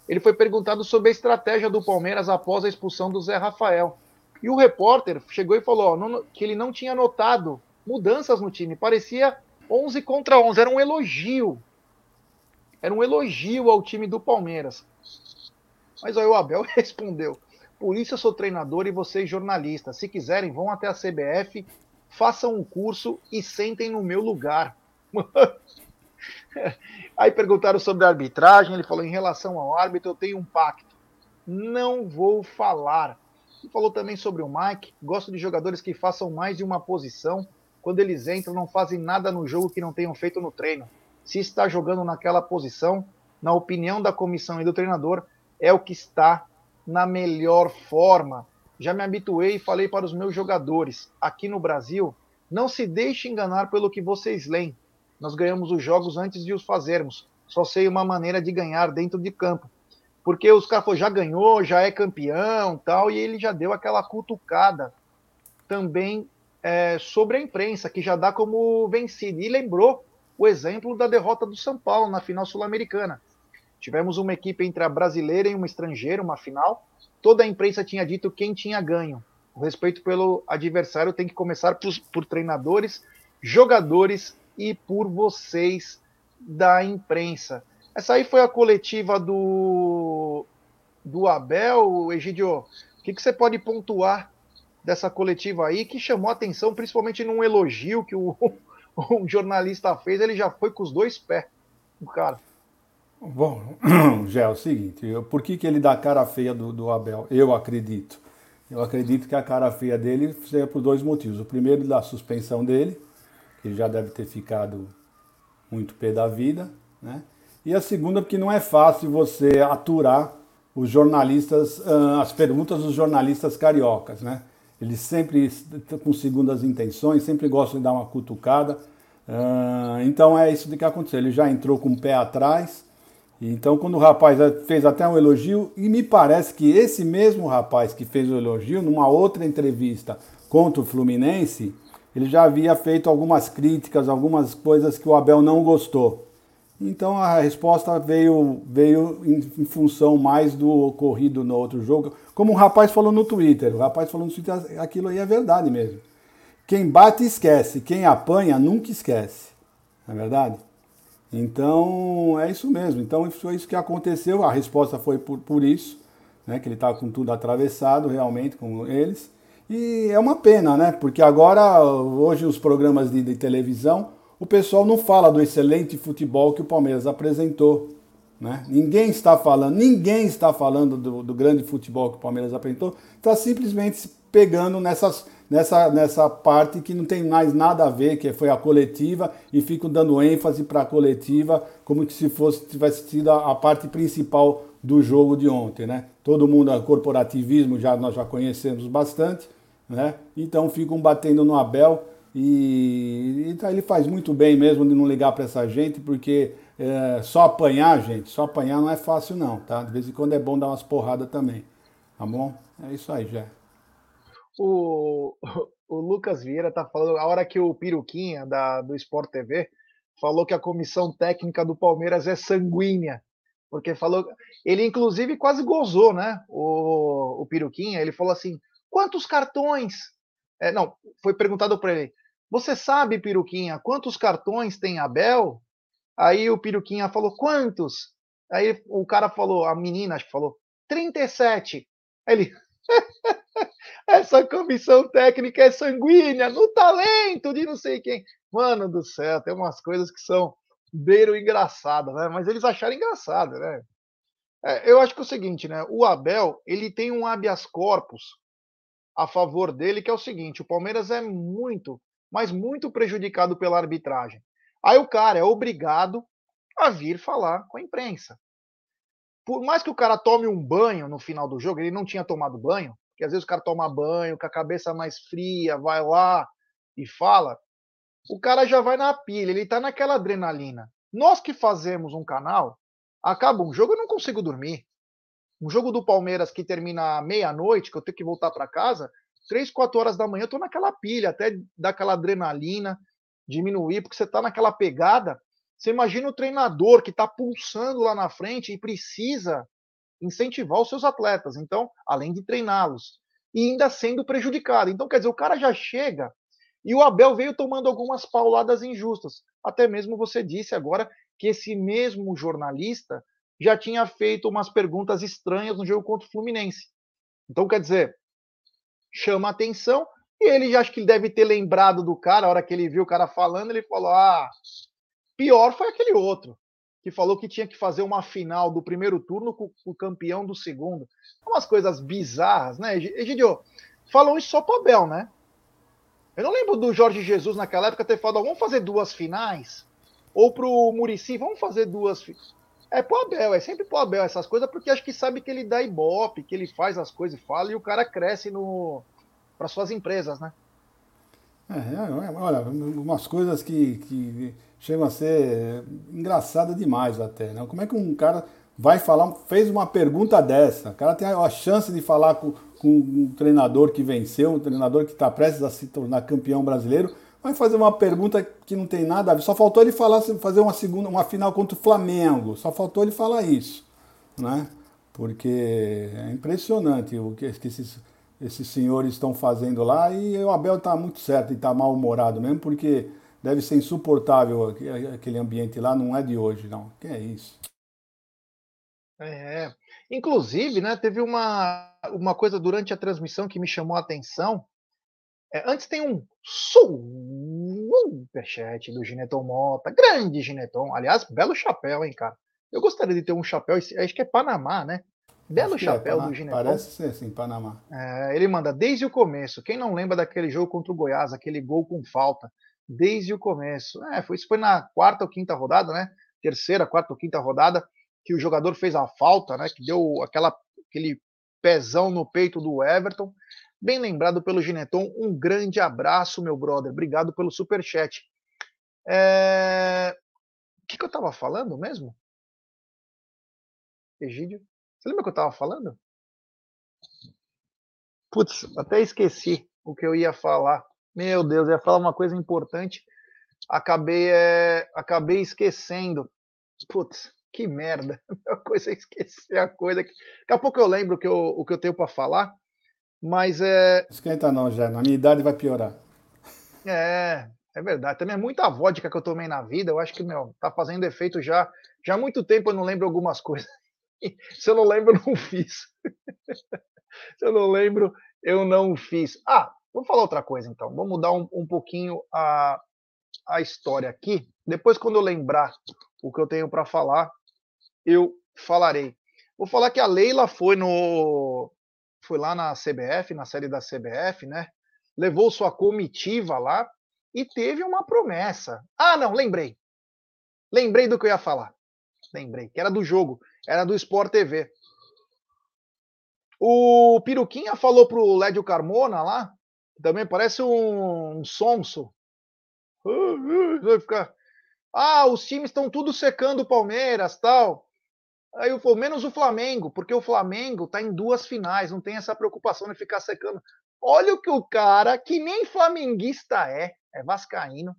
Ele foi perguntado sobre a estratégia do Palmeiras após a expulsão do Zé Rafael. E o repórter chegou e falou ó, que ele não tinha notado mudanças no time. Parecia 11 contra 11. Era um elogio. Era um elogio ao time do Palmeiras. Mas aí o Abel [laughs] respondeu: Por isso eu sou treinador e vocês jornalistas. Se quiserem, vão até a CBF, façam um curso e sentem no meu lugar. [laughs] Aí perguntaram sobre a arbitragem. Ele falou: em relação ao árbitro, eu tenho um pacto. Não vou falar. E falou também sobre o Mike. Gosto de jogadores que façam mais de uma posição. Quando eles entram, não fazem nada no jogo que não tenham feito no treino. Se está jogando naquela posição, na opinião da comissão e do treinador, é o que está na melhor forma. Já me habituei e falei para os meus jogadores aqui no Brasil: não se deixe enganar pelo que vocês leem. Nós ganhamos os jogos antes de os fazermos. Só sei uma maneira de ganhar dentro de campo. Porque os caras já ganhou, já é campeão tal, e ele já deu aquela cutucada também é, sobre a imprensa, que já dá como vencido. E lembrou o exemplo da derrota do São Paulo na final sul-americana. Tivemos uma equipe entre a brasileira e uma estrangeira, uma final. Toda a imprensa tinha dito quem tinha ganho. O respeito pelo adversário tem que começar por, por treinadores, jogadores e por vocês da imprensa. Essa aí foi a coletiva do, do Abel, Egidio. O que, que você pode pontuar dessa coletiva aí que chamou atenção, principalmente num elogio que o, [laughs] o jornalista fez? Ele já foi com os dois pés, o cara. Bom, [clears throat] já é o seguinte, eu, por que, que ele dá a cara feia do, do Abel? Eu acredito. Eu acredito que a cara feia dele seja por dois motivos. O primeiro, da suspensão dele, que já deve ter ficado muito pé da vida, né? E a segunda, porque não é fácil você aturar os jornalistas, as perguntas dos jornalistas cariocas, né? Eles sempre com segundas intenções, sempre gostam de dar uma cutucada. Então é isso que aconteceu. Ele já entrou com o pé atrás, então, quando o rapaz fez até um elogio, e me parece que esse mesmo rapaz que fez o elogio, numa outra entrevista contra o Fluminense, ele já havia feito algumas críticas, algumas coisas que o Abel não gostou. Então a resposta veio, veio em, função mais do ocorrido no outro jogo. Como o rapaz falou no Twitter, o rapaz falou no Twitter, aquilo aí é verdade mesmo. Quem bate esquece, quem apanha nunca esquece. Não é verdade? Então, é isso mesmo. Então, foi isso que aconteceu. A resposta foi por, por isso, né, que ele estava com tudo atravessado realmente com eles. E é uma pena, né? Porque agora, hoje, os programas de, de televisão, o pessoal não fala do excelente futebol que o Palmeiras apresentou. Né? Ninguém está falando, ninguém está falando do, do grande futebol que o Palmeiras apresentou, está simplesmente pegando nessas nessa, nessa parte que não tem mais nada a ver, que foi a coletiva, e ficam dando ênfase para a coletiva, como se fosse tivesse sido a, a, parte principal do jogo de ontem, né? Todo mundo, corporativismo já nós já conhecemos bastante, né? Então ficam batendo no Abel e, então ele faz muito bem mesmo de não ligar para essa gente, porque é, só apanhar, gente, só apanhar não é fácil não, tá? De vez em quando é bom dar umas porradas também, tá bom? É isso aí, já. O, [laughs] o Lucas Vieira tá falando, a hora que o Piruquinha da, do Sport TV falou que a comissão técnica do Palmeiras é sanguínea, porque falou, ele inclusive quase gozou, né? O, o Piruquinha, ele falou assim: quantos cartões? É, não, foi perguntado para ele: você sabe, Piruquinha, quantos cartões tem Abel? Aí o Piruquinha falou: quantos? Aí o cara falou, a menina acho que falou: 37. Aí ele. [laughs] Essa comissão técnica é sanguínea, no talento de não sei quem. Mano do céu, tem umas coisas que são beiro engraçadas, né? Mas eles acharam engraçado, né? É, eu acho que é o seguinte, né? O Abel, ele tem um habeas corpus a favor dele, que é o seguinte: o Palmeiras é muito, mas muito prejudicado pela arbitragem. Aí o cara é obrigado a vir falar com a imprensa. Por mais que o cara tome um banho no final do jogo, ele não tinha tomado banho, porque às vezes o cara toma banho com a cabeça mais fria, vai lá e fala, o cara já vai na pilha, ele tá naquela adrenalina. Nós que fazemos um canal, acaba um jogo, eu não consigo dormir. Um jogo do Palmeiras que termina meia-noite, que eu tenho que voltar para casa, três, quatro horas da manhã, eu tô naquela pilha, até daquela adrenalina diminuir, porque você tá naquela pegada. Você imagina o treinador que está pulsando lá na frente e precisa incentivar os seus atletas, então, além de treiná-los, e ainda sendo prejudicado. Então, quer dizer, o cara já chega e o Abel veio tomando algumas pauladas injustas. Até mesmo você disse agora que esse mesmo jornalista já tinha feito umas perguntas estranhas no jogo contra o Fluminense. Então, quer dizer, chama atenção e ele já acho que ele deve ter lembrado do cara, a hora que ele viu o cara falando, ele falou: "Ah, pior foi aquele outro que falou que tinha que fazer uma final do primeiro turno com o campeão do segundo. Umas coisas bizarras, né? Egidio, falou isso só pro Abel, né? Eu não lembro do Jorge Jesus naquela época ter falado, vamos fazer duas finais? Ou pro Murici, vamos fazer duas. É pro Abel, é sempre pro Abel essas coisas, porque acho que sabe que ele dá ibope, que ele faz as coisas e fala, e o cara cresce no para suas empresas, né? É, é, olha, umas coisas que, que chegam a ser engraçada demais até, né? Como é que um cara vai falar, fez uma pergunta dessa, o cara tem a chance de falar com, com um treinador que venceu, um treinador que está prestes a se tornar campeão brasileiro, vai fazer uma pergunta que não tem nada a ver. Só faltou ele falar, fazer uma segunda, uma final contra o Flamengo. Só faltou ele falar isso, né? Porque é impressionante o que, esses, esses senhores estão fazendo lá e o Abel está muito certo e está mal-humorado mesmo, porque deve ser insuportável aquele ambiente lá, não é de hoje, não. Que é isso? É, inclusive, né, teve uma, uma coisa durante a transmissão que me chamou a atenção. É, antes tem um superchat do Gineton Mota, grande Gineton, aliás, belo chapéu, hein, cara. Eu gostaria de ter um chapéu, acho que é Panamá, né? Belo é, chapéu é, do Gineton. Parece ser assim, Panamá. É, ele manda desde o começo. Quem não lembra daquele jogo contra o Goiás, aquele gol com falta? Desde o começo. É, foi, isso foi na quarta ou quinta rodada, né? Terceira, quarta ou quinta rodada, que o jogador fez a falta, né? Que deu aquela, aquele pezão no peito do Everton. Bem lembrado pelo Gineton. Um grande abraço, meu brother. Obrigado pelo super chat. É... O que, que eu estava falando mesmo? Egídio? Você lembra que eu estava falando? Putz, até esqueci o que eu ia falar. Meu Deus, eu ia falar uma coisa importante. Acabei, é... acabei esquecendo. Putz, que merda. [laughs] A coisa é esquecer a coisa. Daqui a pouco eu lembro o que eu, o que eu tenho para falar. Mas é. Esquenta não, já. Na minha idade vai piorar. É, é verdade. Também é muita vodka que eu tomei na vida. Eu acho que, meu, tá fazendo efeito já. Já há muito tempo eu não lembro algumas [laughs] coisas. Se eu não lembro, eu não fiz. Se eu não lembro, eu não fiz. Ah, vamos falar outra coisa então. Vamos mudar um, um pouquinho a, a história aqui. Depois, quando eu lembrar o que eu tenho para falar, eu falarei. Vou falar que a Leila foi no foi lá na CBF, na série da CBF, né? Levou sua comitiva lá e teve uma promessa. Ah, não, lembrei. Lembrei do que eu ia falar. Lembrei, que era do jogo, era do Sport TV. O Piruquinha falou pro Lédio Carmona lá, também parece um, um sonso. Vai ficar. Ah, os times estão tudo secando o Palmeiras, tal. Aí eu falei, menos o Flamengo, porque o Flamengo está em duas finais, não tem essa preocupação de ficar secando. Olha o que o cara, que nem flamenguista é, é vascaíno,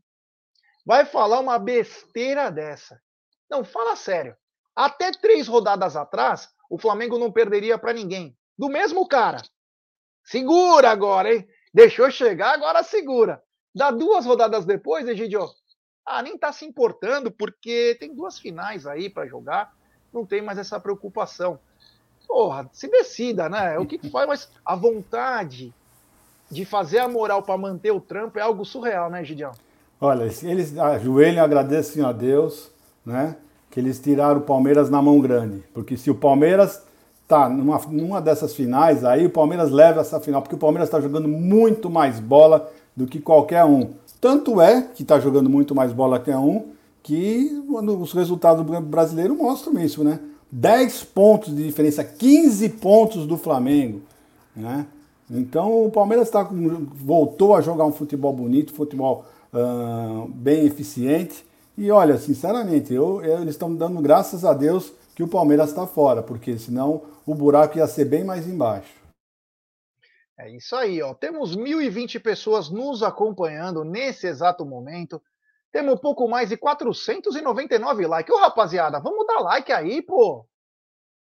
vai falar uma besteira dessa. Não, fala sério. Até três rodadas atrás, o Flamengo não perderia para ninguém. Do mesmo cara. Segura agora, hein? Deixou chegar, agora segura. Dá duas rodadas depois, Egidio, ah, nem tá se importando, porque tem duas finais aí para jogar não tem mais essa preocupação. Porra, se decida, né? O que faz, mas a vontade de fazer a moral para manter o trampo é algo surreal, né, Gideão? Olha, eles ajoelham e agradecem a Deus, né? Que eles tiraram o Palmeiras na mão grande. Porque se o Palmeiras tá, numa, numa dessas finais aí, o Palmeiras leva essa final, porque o Palmeiras está jogando muito mais bola do que qualquer um. Tanto é que está jogando muito mais bola que um, que os resultados do brasileiro mostram isso, né? 10 pontos de diferença, 15 pontos do Flamengo, né? Então o Palmeiras tá, voltou a jogar um futebol bonito, futebol uh, bem eficiente. E olha, sinceramente, eu, eu eles estão dando graças a Deus que o Palmeiras está fora, porque senão o buraco ia ser bem mais embaixo. É isso aí, ó. Temos 1.020 pessoas nos acompanhando nesse exato momento. Temos um pouco mais de 499 likes. Ô, rapaziada, vamos dar like aí, pô.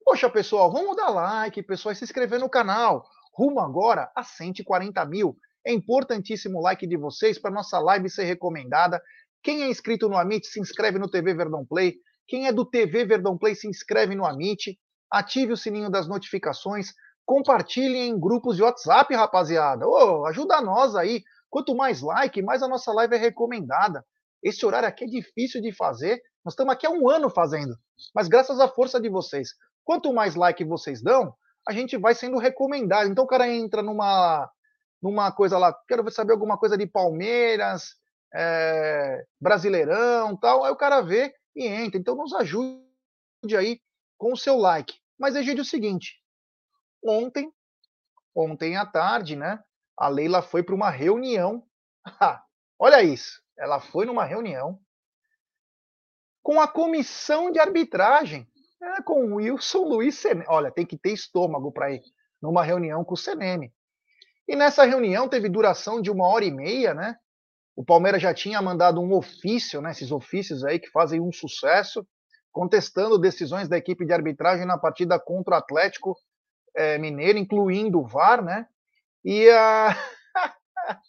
Poxa, pessoal, vamos dar like, pessoal, e se inscrever no canal. Rumo agora a 140 mil. É importantíssimo o like de vocês para nossa live ser recomendada. Quem é inscrito no Amit, se inscreve no TV Verdão Play. Quem é do TV Verdão Play, se inscreve no Amit. Ative o sininho das notificações. Compartilhem em grupos de WhatsApp, rapaziada. Ô, ajuda nós aí. Quanto mais like, mais a nossa live é recomendada. Esse horário aqui é difícil de fazer. Nós estamos aqui há um ano fazendo. Mas graças à força de vocês. Quanto mais like vocês dão, a gente vai sendo recomendado. Então o cara entra numa, numa coisa lá, quero saber alguma coisa de Palmeiras, é, Brasileirão tal. Aí o cara vê e entra. Então nos ajude aí com o seu like. Mas Egídio, é o seguinte: ontem, ontem à tarde, né? A Leila foi para uma reunião. [laughs] Olha isso. Ela foi numa reunião com a comissão de arbitragem, é, com o Wilson Luiz Seneme. Olha, tem que ter estômago para ir numa reunião com o Seneme. E nessa reunião teve duração de uma hora e meia, né? O Palmeiras já tinha mandado um ofício, né? Esses ofícios aí que fazem um sucesso, contestando decisões da equipe de arbitragem na partida contra o Atlético é, Mineiro, incluindo o VAR, né? E a. [laughs]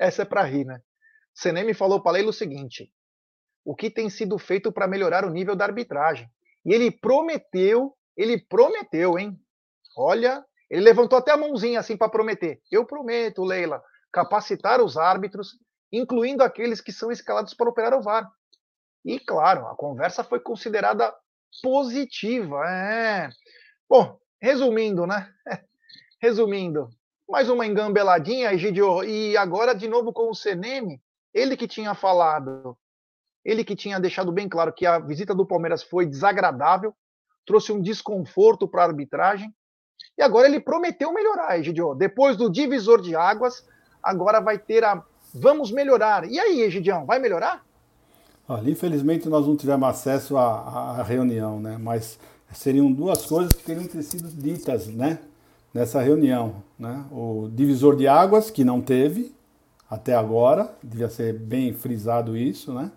Essa é para rir, né? Seneme falou para Leila o seguinte: o que tem sido feito para melhorar o nível da arbitragem? E ele prometeu, ele prometeu, hein? Olha, ele levantou até a mãozinha assim para prometer. Eu prometo, Leila, capacitar os árbitros, incluindo aqueles que são escalados para operar o VAR. E claro, a conversa foi considerada positiva. É. Bom, resumindo, né? [laughs] Resumindo, mais uma engambeladinha, Egidio, e agora de novo com o Seneme, ele que tinha falado, ele que tinha deixado bem claro que a visita do Palmeiras foi desagradável, trouxe um desconforto para a arbitragem, e agora ele prometeu melhorar, Egidio. Depois do divisor de águas, agora vai ter a vamos melhorar. E aí, Egidião, vai melhorar? Olha, infelizmente nós não tivemos acesso à, à, reunião, né? Mas seriam duas coisas que teriam ter sido ditas, né? Nessa reunião, né? O divisor de águas que não teve, até agora, devia ser bem frisado isso, né?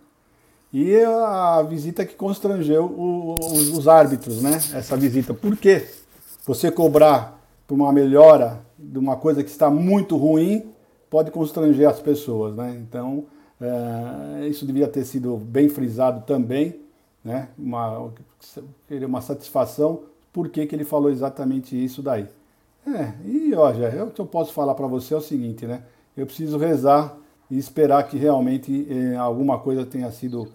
E a visita que constrangeu o, os, os, árbitros, né? Essa visita. Por quê? Você cobrar por uma melhora de uma coisa que está muito ruim pode constranger as pessoas, né? Então, é, isso devia ter sido bem frisado também, né? Uma, uma satisfação. Por que, que ele falou exatamente isso daí? É, e ó, o que eu posso falar para você é o seguinte, né? Eu preciso rezar e esperar que realmente eh, alguma coisa tenha sido.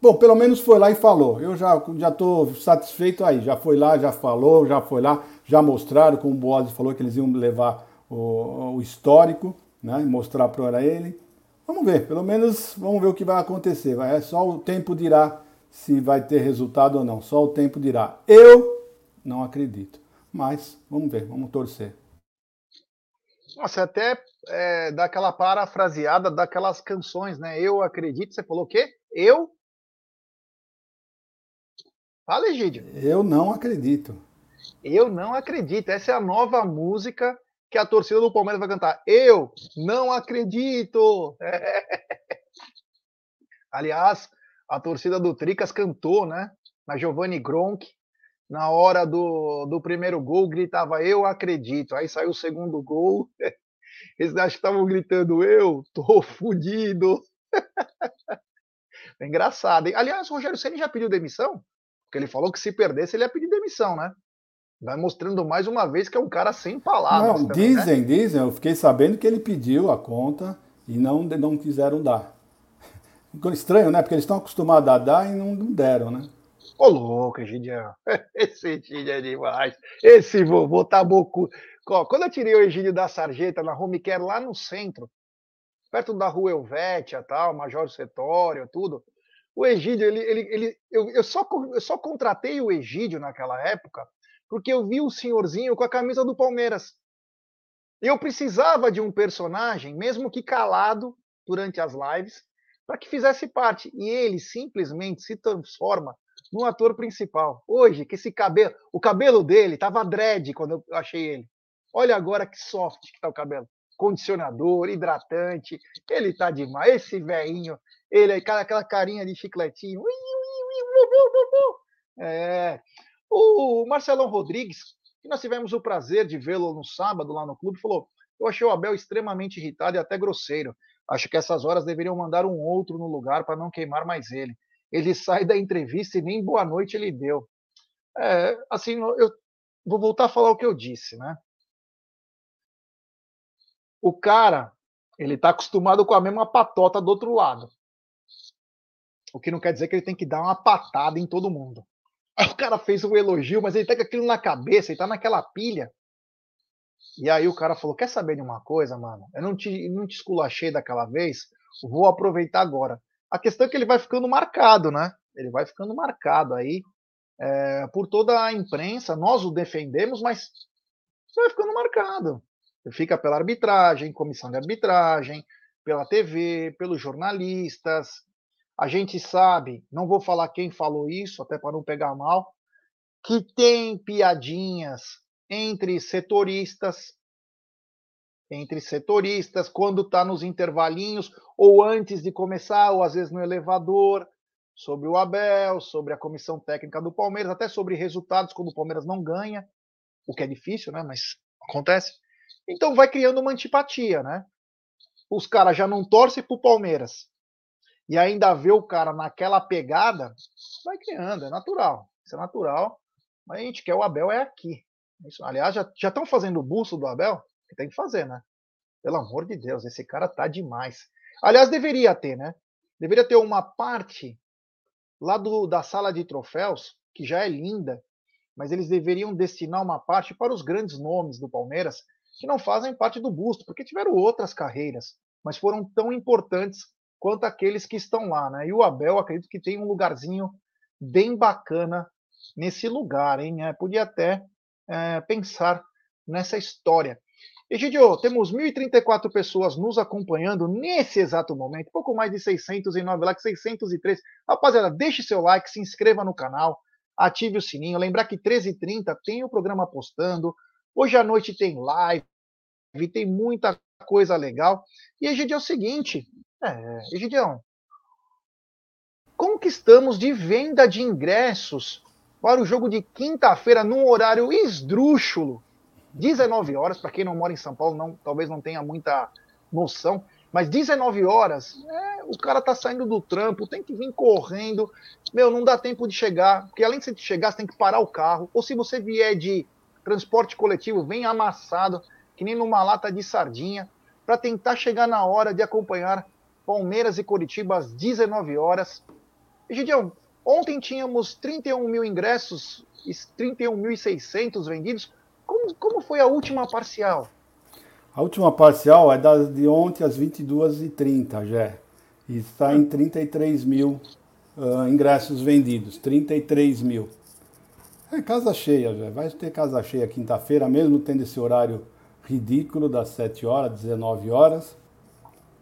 Bom, pelo menos foi lá e falou. Eu já já estou satisfeito aí. Já foi lá, já falou, já foi lá, já mostraram, como o Boaz falou que eles iam levar o, o histórico, né? Mostrar para ele. Vamos ver, pelo menos vamos ver o que vai acontecer. É só o tempo dirá se vai ter resultado ou não. Só o tempo dirá. Eu não acredito. Mas vamos ver, vamos torcer. Nossa, até é, dá aquela parafraseada daquelas canções, né? Eu acredito. Você falou o quê? Eu? Fala, Egídio. Eu não acredito. Eu não acredito. Essa é a nova música que a torcida do Palmeiras vai cantar. Eu não acredito. É. [laughs] Aliás, a torcida do Tricas cantou, né? Na Giovanni Gronk. Na hora do, do primeiro gol, gritava Eu acredito. Aí saiu o segundo gol. [laughs] Eles acham que estavam gritando, eu tô fudido. [laughs] é engraçado. Hein? Aliás, o Rogério Senna já pediu demissão, porque ele falou que se perdesse ele ia pedir demissão, né? Vai mostrando mais uma vez que é um cara sem palavras. Não, também, dizem, né? dizem. Eu fiquei sabendo que ele pediu a conta e não, não quiseram dar. [laughs] Estranho, né? Porque eles estão acostumados a dar e não deram, né? Ô, louco, Egidião. [laughs] Esse Egídio é demais. Esse vovô tá bocu. Quando eu tirei o Egídio da sarjeta na home care lá no centro, perto da rua Helvétia, tal, Major Setório, tudo, o Egídio, ele, ele, ele, eu, eu, só, eu só contratei o Egídio naquela época porque eu vi o senhorzinho com a camisa do Palmeiras. Eu precisava de um personagem, mesmo que calado durante as lives, para que fizesse parte. E ele simplesmente se transforma no ator principal. Hoje, que esse cabelo, o cabelo dele estava dread quando eu achei ele. Olha agora que soft que está o cabelo. Condicionador, hidratante, ele está demais. Esse velhinho, ele aquela carinha de chicletinho. É. O Marcelão Rodrigues, que nós tivemos o prazer de vê-lo no sábado lá no clube, falou: Eu achei o Abel extremamente irritado e até grosseiro. Acho que essas horas deveriam mandar um outro no lugar para não queimar mais ele. Ele sai da entrevista e nem boa noite ele deu. É, assim, eu vou voltar a falar o que eu disse, né? O cara, ele está acostumado com a mesma patota do outro lado. O que não quer dizer que ele tem que dar uma patada em todo mundo. Aí o cara fez um elogio, mas ele tá com aquilo na cabeça, ele tá naquela pilha. E aí o cara falou: Quer saber de uma coisa, mano? Eu não te, não te esculachei daquela vez, vou aproveitar agora. A questão é que ele vai ficando marcado, né? Ele vai ficando marcado aí é, por toda a imprensa. Nós o defendemos, mas você vai ficando marcado. Fica pela arbitragem, comissão de arbitragem, pela TV, pelos jornalistas. A gente sabe, não vou falar quem falou isso, até para não pegar mal, que tem piadinhas entre setoristas, entre setoristas, quando está nos intervalinhos, ou antes de começar, ou às vezes no elevador, sobre o Abel, sobre a comissão técnica do Palmeiras, até sobre resultados quando o Palmeiras não ganha, o que é difícil, né? Mas acontece. Então vai criando uma antipatia, né? Os caras já não torcem pro Palmeiras. E ainda vê o cara naquela pegada, vai criando, é natural. Isso é natural. Mas a gente quer o Abel é aqui. Isso, aliás, já estão fazendo o busto do Abel? Que tem que fazer, né? Pelo amor de Deus, esse cara tá demais. Aliás, deveria ter, né? Deveria ter uma parte lá do, da sala de troféus, que já é linda, mas eles deveriam destinar uma parte para os grandes nomes do Palmeiras que não fazem parte do busto, porque tiveram outras carreiras, mas foram tão importantes quanto aqueles que estão lá, né? E o Abel, acredito que tem um lugarzinho bem bacana nesse lugar, hein? É, podia até é, pensar nessa história. Egidio, temos 1.034 pessoas nos acompanhando nesse exato momento, pouco mais de 609 likes, 603. Rapaziada, deixe seu like, se inscreva no canal, ative o sininho. Lembrar que 13h30 tem o programa postando. Hoje à noite tem live, tem muita coisa legal. E Egidio, é o seguinte, é, Egidião, como que estamos de venda de ingressos para o jogo de quinta-feira num horário esdrúxulo, 19 horas, para quem não mora em São Paulo, não, talvez não tenha muita noção, mas 19 horas, é, o cara tá saindo do trampo, tem que vir correndo, meu, não dá tempo de chegar, porque além de você chegar, você tem que parar o carro, ou se você vier de transporte coletivo, vem amassado, que nem numa lata de sardinha, para tentar chegar na hora de acompanhar Palmeiras e Coritiba às 19 horas. E, Gideão, Ontem tínhamos 31 mil ingressos, 31.600 vendidos. Como, como foi a última parcial? A última parcial é das de ontem às 22h30, já. E está em 33 mil uh, ingressos vendidos. 33 mil. É casa cheia, já. Vai ter casa cheia quinta-feira, mesmo tendo esse horário ridículo das 7 horas, 19 horas.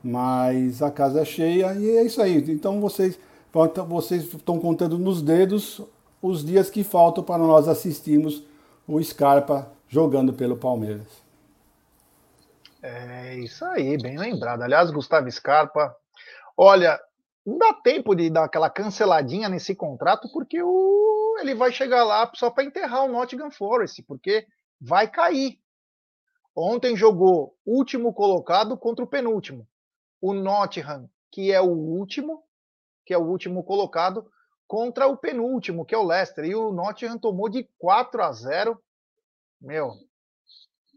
Mas a casa é cheia e é isso aí. Então vocês então, vocês estão contando nos dedos os dias que faltam para nós assistirmos o Scarpa jogando pelo Palmeiras. É isso aí, bem lembrado. Aliás, Gustavo Scarpa, olha, não dá tempo de dar aquela canceladinha nesse contrato, porque o, ele vai chegar lá só para enterrar o Nottingham Forest, porque vai cair. Ontem jogou último colocado contra o penúltimo. O Nottingham, que é o último, que é o último colocado, contra o penúltimo, que é o Leicester. E o Nottingham tomou de 4 a 0. Meu,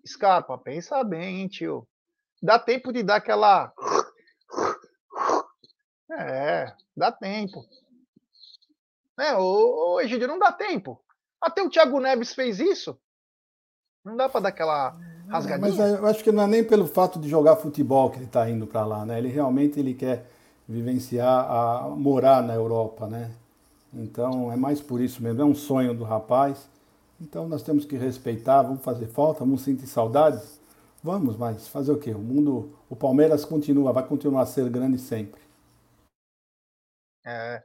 Scarpa, pensa bem, hein, tio. Dá tempo de dar aquela. É, dá tempo. Né? Ô, ô Egidio, não dá tempo. Até o Thiago Neves fez isso. Não dá para dar aquela rasgadinha. Mas eu acho que não é nem pelo fato de jogar futebol que ele está indo para lá, né? Ele realmente ele quer vivenciar, a morar na Europa, né? Então é mais por isso mesmo, é um sonho do rapaz. Então nós temos que respeitar, vamos fazer falta, vamos sentir saudades. Vamos, mas fazer o quê? O mundo, o Palmeiras continua, vai continuar a ser grande sempre. É.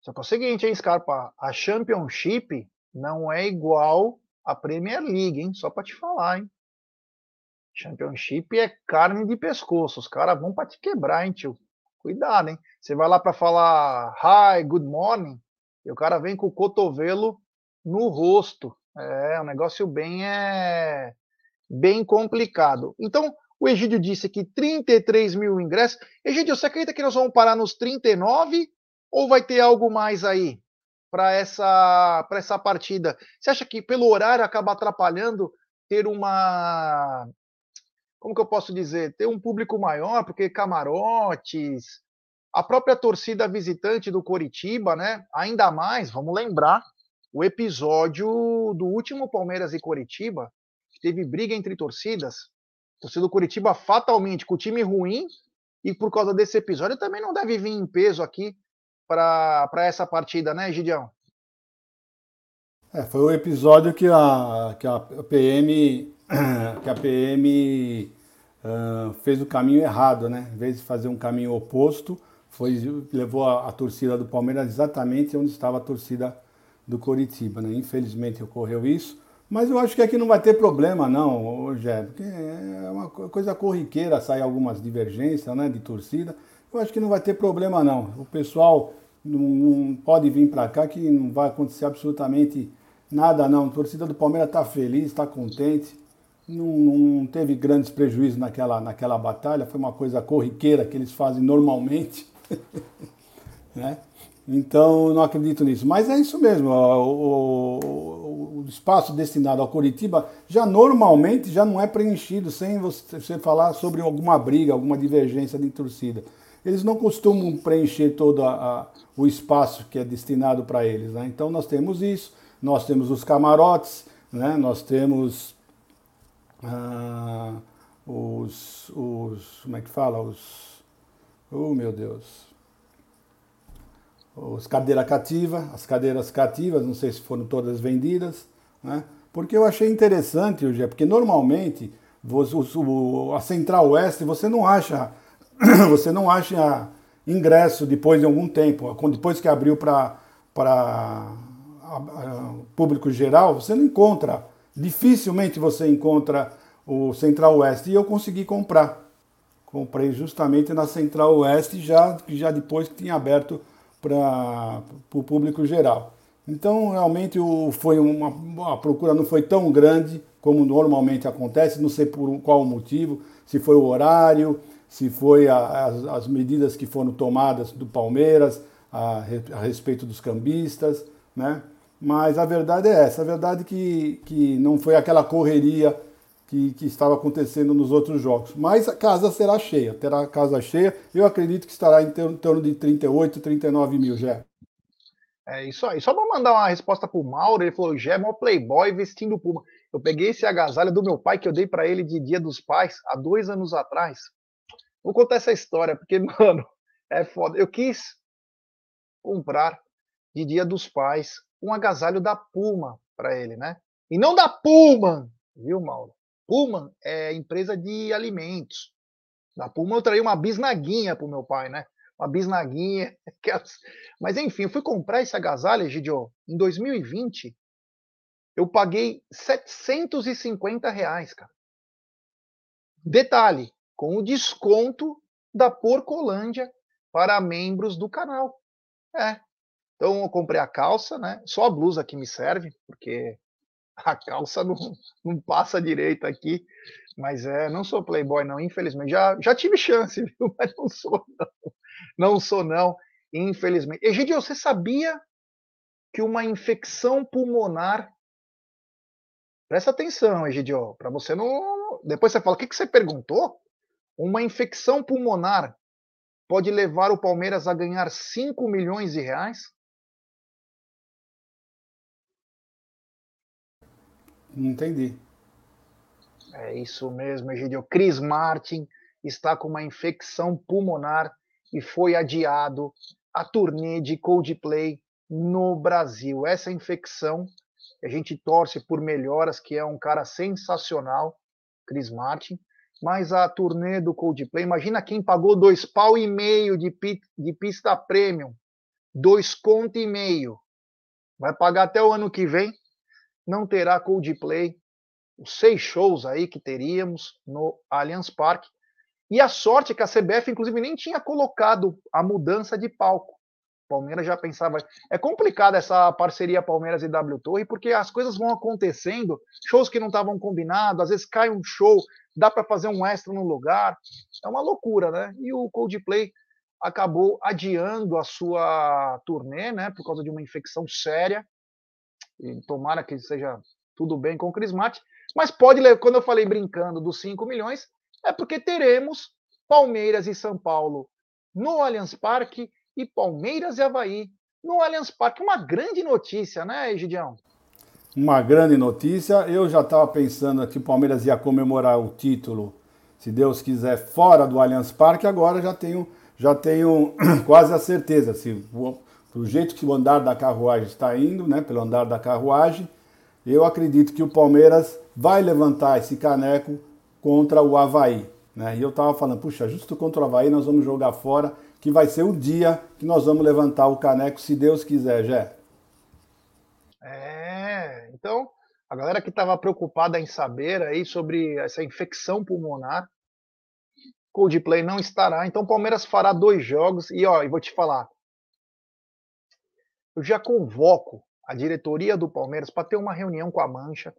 Só que é o seguinte, hein, Scarpa? A Championship não é igual à Premier League, hein? Só para te falar, hein? Championship é carne de pescoço. Os caras vão para te quebrar, hein, tio? Cuidado, hein? Você vai lá para falar hi, good morning, e o cara vem com o cotovelo no rosto. É, um negócio bem é bem complicado. Então, o Egídio disse que 33 mil ingressos. Egídio, você acredita que nós vamos parar nos 39 ou vai ter algo mais aí para essa, essa partida? Você acha que pelo horário acaba atrapalhando ter uma. Como que eu posso dizer? Ter um público maior, porque camarotes, a própria torcida visitante do Coritiba, né? Ainda mais, vamos lembrar, o episódio do último Palmeiras e Coritiba, teve briga entre torcidas. Torcida do Curitiba fatalmente com o time ruim e por causa desse episódio também não deve vir em peso aqui para essa partida, né, Gideão? É, foi o episódio que a, que a PM [clears throat] que a PM uh, fez o caminho errado, né? Em vez de fazer um caminho oposto, foi levou a, a torcida do Palmeiras exatamente onde estava a torcida do Coritiba, né? Infelizmente ocorreu isso. Mas eu acho que aqui não vai ter problema, não, Rogério, porque é uma coisa corriqueira sair algumas divergências né, de torcida. Eu acho que não vai ter problema, não. O pessoal não, não pode vir para cá que não vai acontecer absolutamente nada, não. A torcida do Palmeiras está feliz, está contente. Não, não, teve grandes prejuízos naquela, naquela batalha, foi uma coisa corriqueira que eles fazem normalmente. [laughs] né? Então, não acredito nisso. Mas é isso mesmo. O, o, o, espaço destinado ao Curitiba já normalmente já não é preenchido sem você falar sobre alguma briga, alguma divergência de torcida. Eles não costumam preencher todo a, a, o espaço que é destinado para eles. Né? Então, nós temos isso. Nós temos os camarotes, né? nós temos ah, os, os. Como é que fala? Os. Oh, meu Deus as cadeiras cativas, as cadeiras cativas, não sei se foram todas vendidas, né? Porque eu achei interessante, Gé, porque normalmente a Central Oeste você não acha, [clears throat] você não acha ingresso depois de algum tempo, depois que abriu para público geral, você não encontra, dificilmente você encontra o Central Oeste e eu consegui comprar. Comprei justamente na Central Oeste já já depois que tinha aberto para o público geral. Então, realmente, o, foi uma, a procura não foi tão grande como normalmente acontece, não sei por qual motivo, se foi o horário, se foi a, as, as, medidas que foram tomadas do Palmeiras a, a, respeito dos cambistas, né? Mas a verdade é essa, a verdade é que, que não foi aquela correria que, que, estava acontecendo nos outros jogos. Mas a casa será cheia, terá casa cheia. Eu acredito que estará em torno de 38, 39 mil, já. É isso aí. Só para mandar uma resposta para o Mauro, ele falou: Gé é mó playboy vestindo puma. Eu peguei esse agasalho do meu pai que eu dei para ele de Dia dos Pais há dois anos atrás. Vou contar essa história, porque, [laughs] mano, é foda. Eu quis comprar de Dia dos Pais um agasalho da Puma para ele, né? E não da Puma, viu, Mauro? Pullman é empresa de alimentos. Da Pullman eu traí uma bisnaguinha para o meu pai, né? Uma bisnaguinha. [laughs] Mas enfim, eu fui comprar esse agasalho, Gidio, em 2020. Eu paguei 750 reais, cara. Detalhe, com o desconto da Porcolândia para membros do canal. É. Então eu comprei a calça, né? Só a blusa que me serve, porque [laughs] a calça não, não passa direito aqui. Mas é, não sou playboy, não, infelizmente. Já, já tive chance, [laughs] viu? Mas não sou, não. Não sou, não, infelizmente. Egidio, você sabia que uma infecção pulmonar. Presta atenção, Egidio, para você não. Depois você fala, o que, que você perguntou? Uma infecção pulmonar pode levar o Palmeiras a ganhar 5 milhões de reais? Entendi. É isso mesmo, Egidio. Chris Martin está com uma infecção pulmonar e foi adiado a turnê de Coldplay no Brasil. Essa infecção, a gente torce por melhoras, que é um cara sensacional, Chris Martin, mas a turnê do Coldplay, imagina quem pagou dois pau e meio de, de pista premium, dois conto e meio, vai pagar até o ano que vem, não terá Coldplay, os seis shows aí que teríamos no Allianz Parque, e a sorte é que a CBF, inclusive, nem tinha colocado a mudança de palco. Palmeiras já pensava. É complicada essa parceria Palmeiras e W Torre, porque as coisas vão acontecendo, shows que não estavam combinados, às vezes cai um show, dá para fazer um extra no lugar. É uma loucura, né? E o Coldplay acabou adiando a sua turnê, né, por causa de uma infecção séria. E tomara que seja tudo bem com o Chris Martin. Mas pode, quando eu falei brincando dos 5 milhões, é porque teremos Palmeiras e São Paulo no Allianz Parque e Palmeiras e Havaí no Allianz Parque. Uma grande notícia, né, Egidião? Uma grande notícia. Eu já estava pensando que o Palmeiras ia comemorar o título, se Deus quiser, fora do Allianz Parque. Agora já tenho, já tenho [clears throat] quase a certeza. Se do jeito que o andar da carruagem está indo, né, pelo andar da carruagem, eu acredito que o Palmeiras vai levantar esse caneco contra o Havaí. Né? E eu estava falando, puxa, justo contra o Havaí nós vamos jogar fora, que vai ser o dia que nós vamos levantar o caneco, se Deus quiser, Jé. É, então, a galera que estava preocupada em saber aí sobre essa infecção pulmonar, Coldplay não estará. Então, o Palmeiras fará dois jogos. E, ó, eu vou te falar, eu já convoco a diretoria do Palmeiras para ter uma reunião com a Mancha,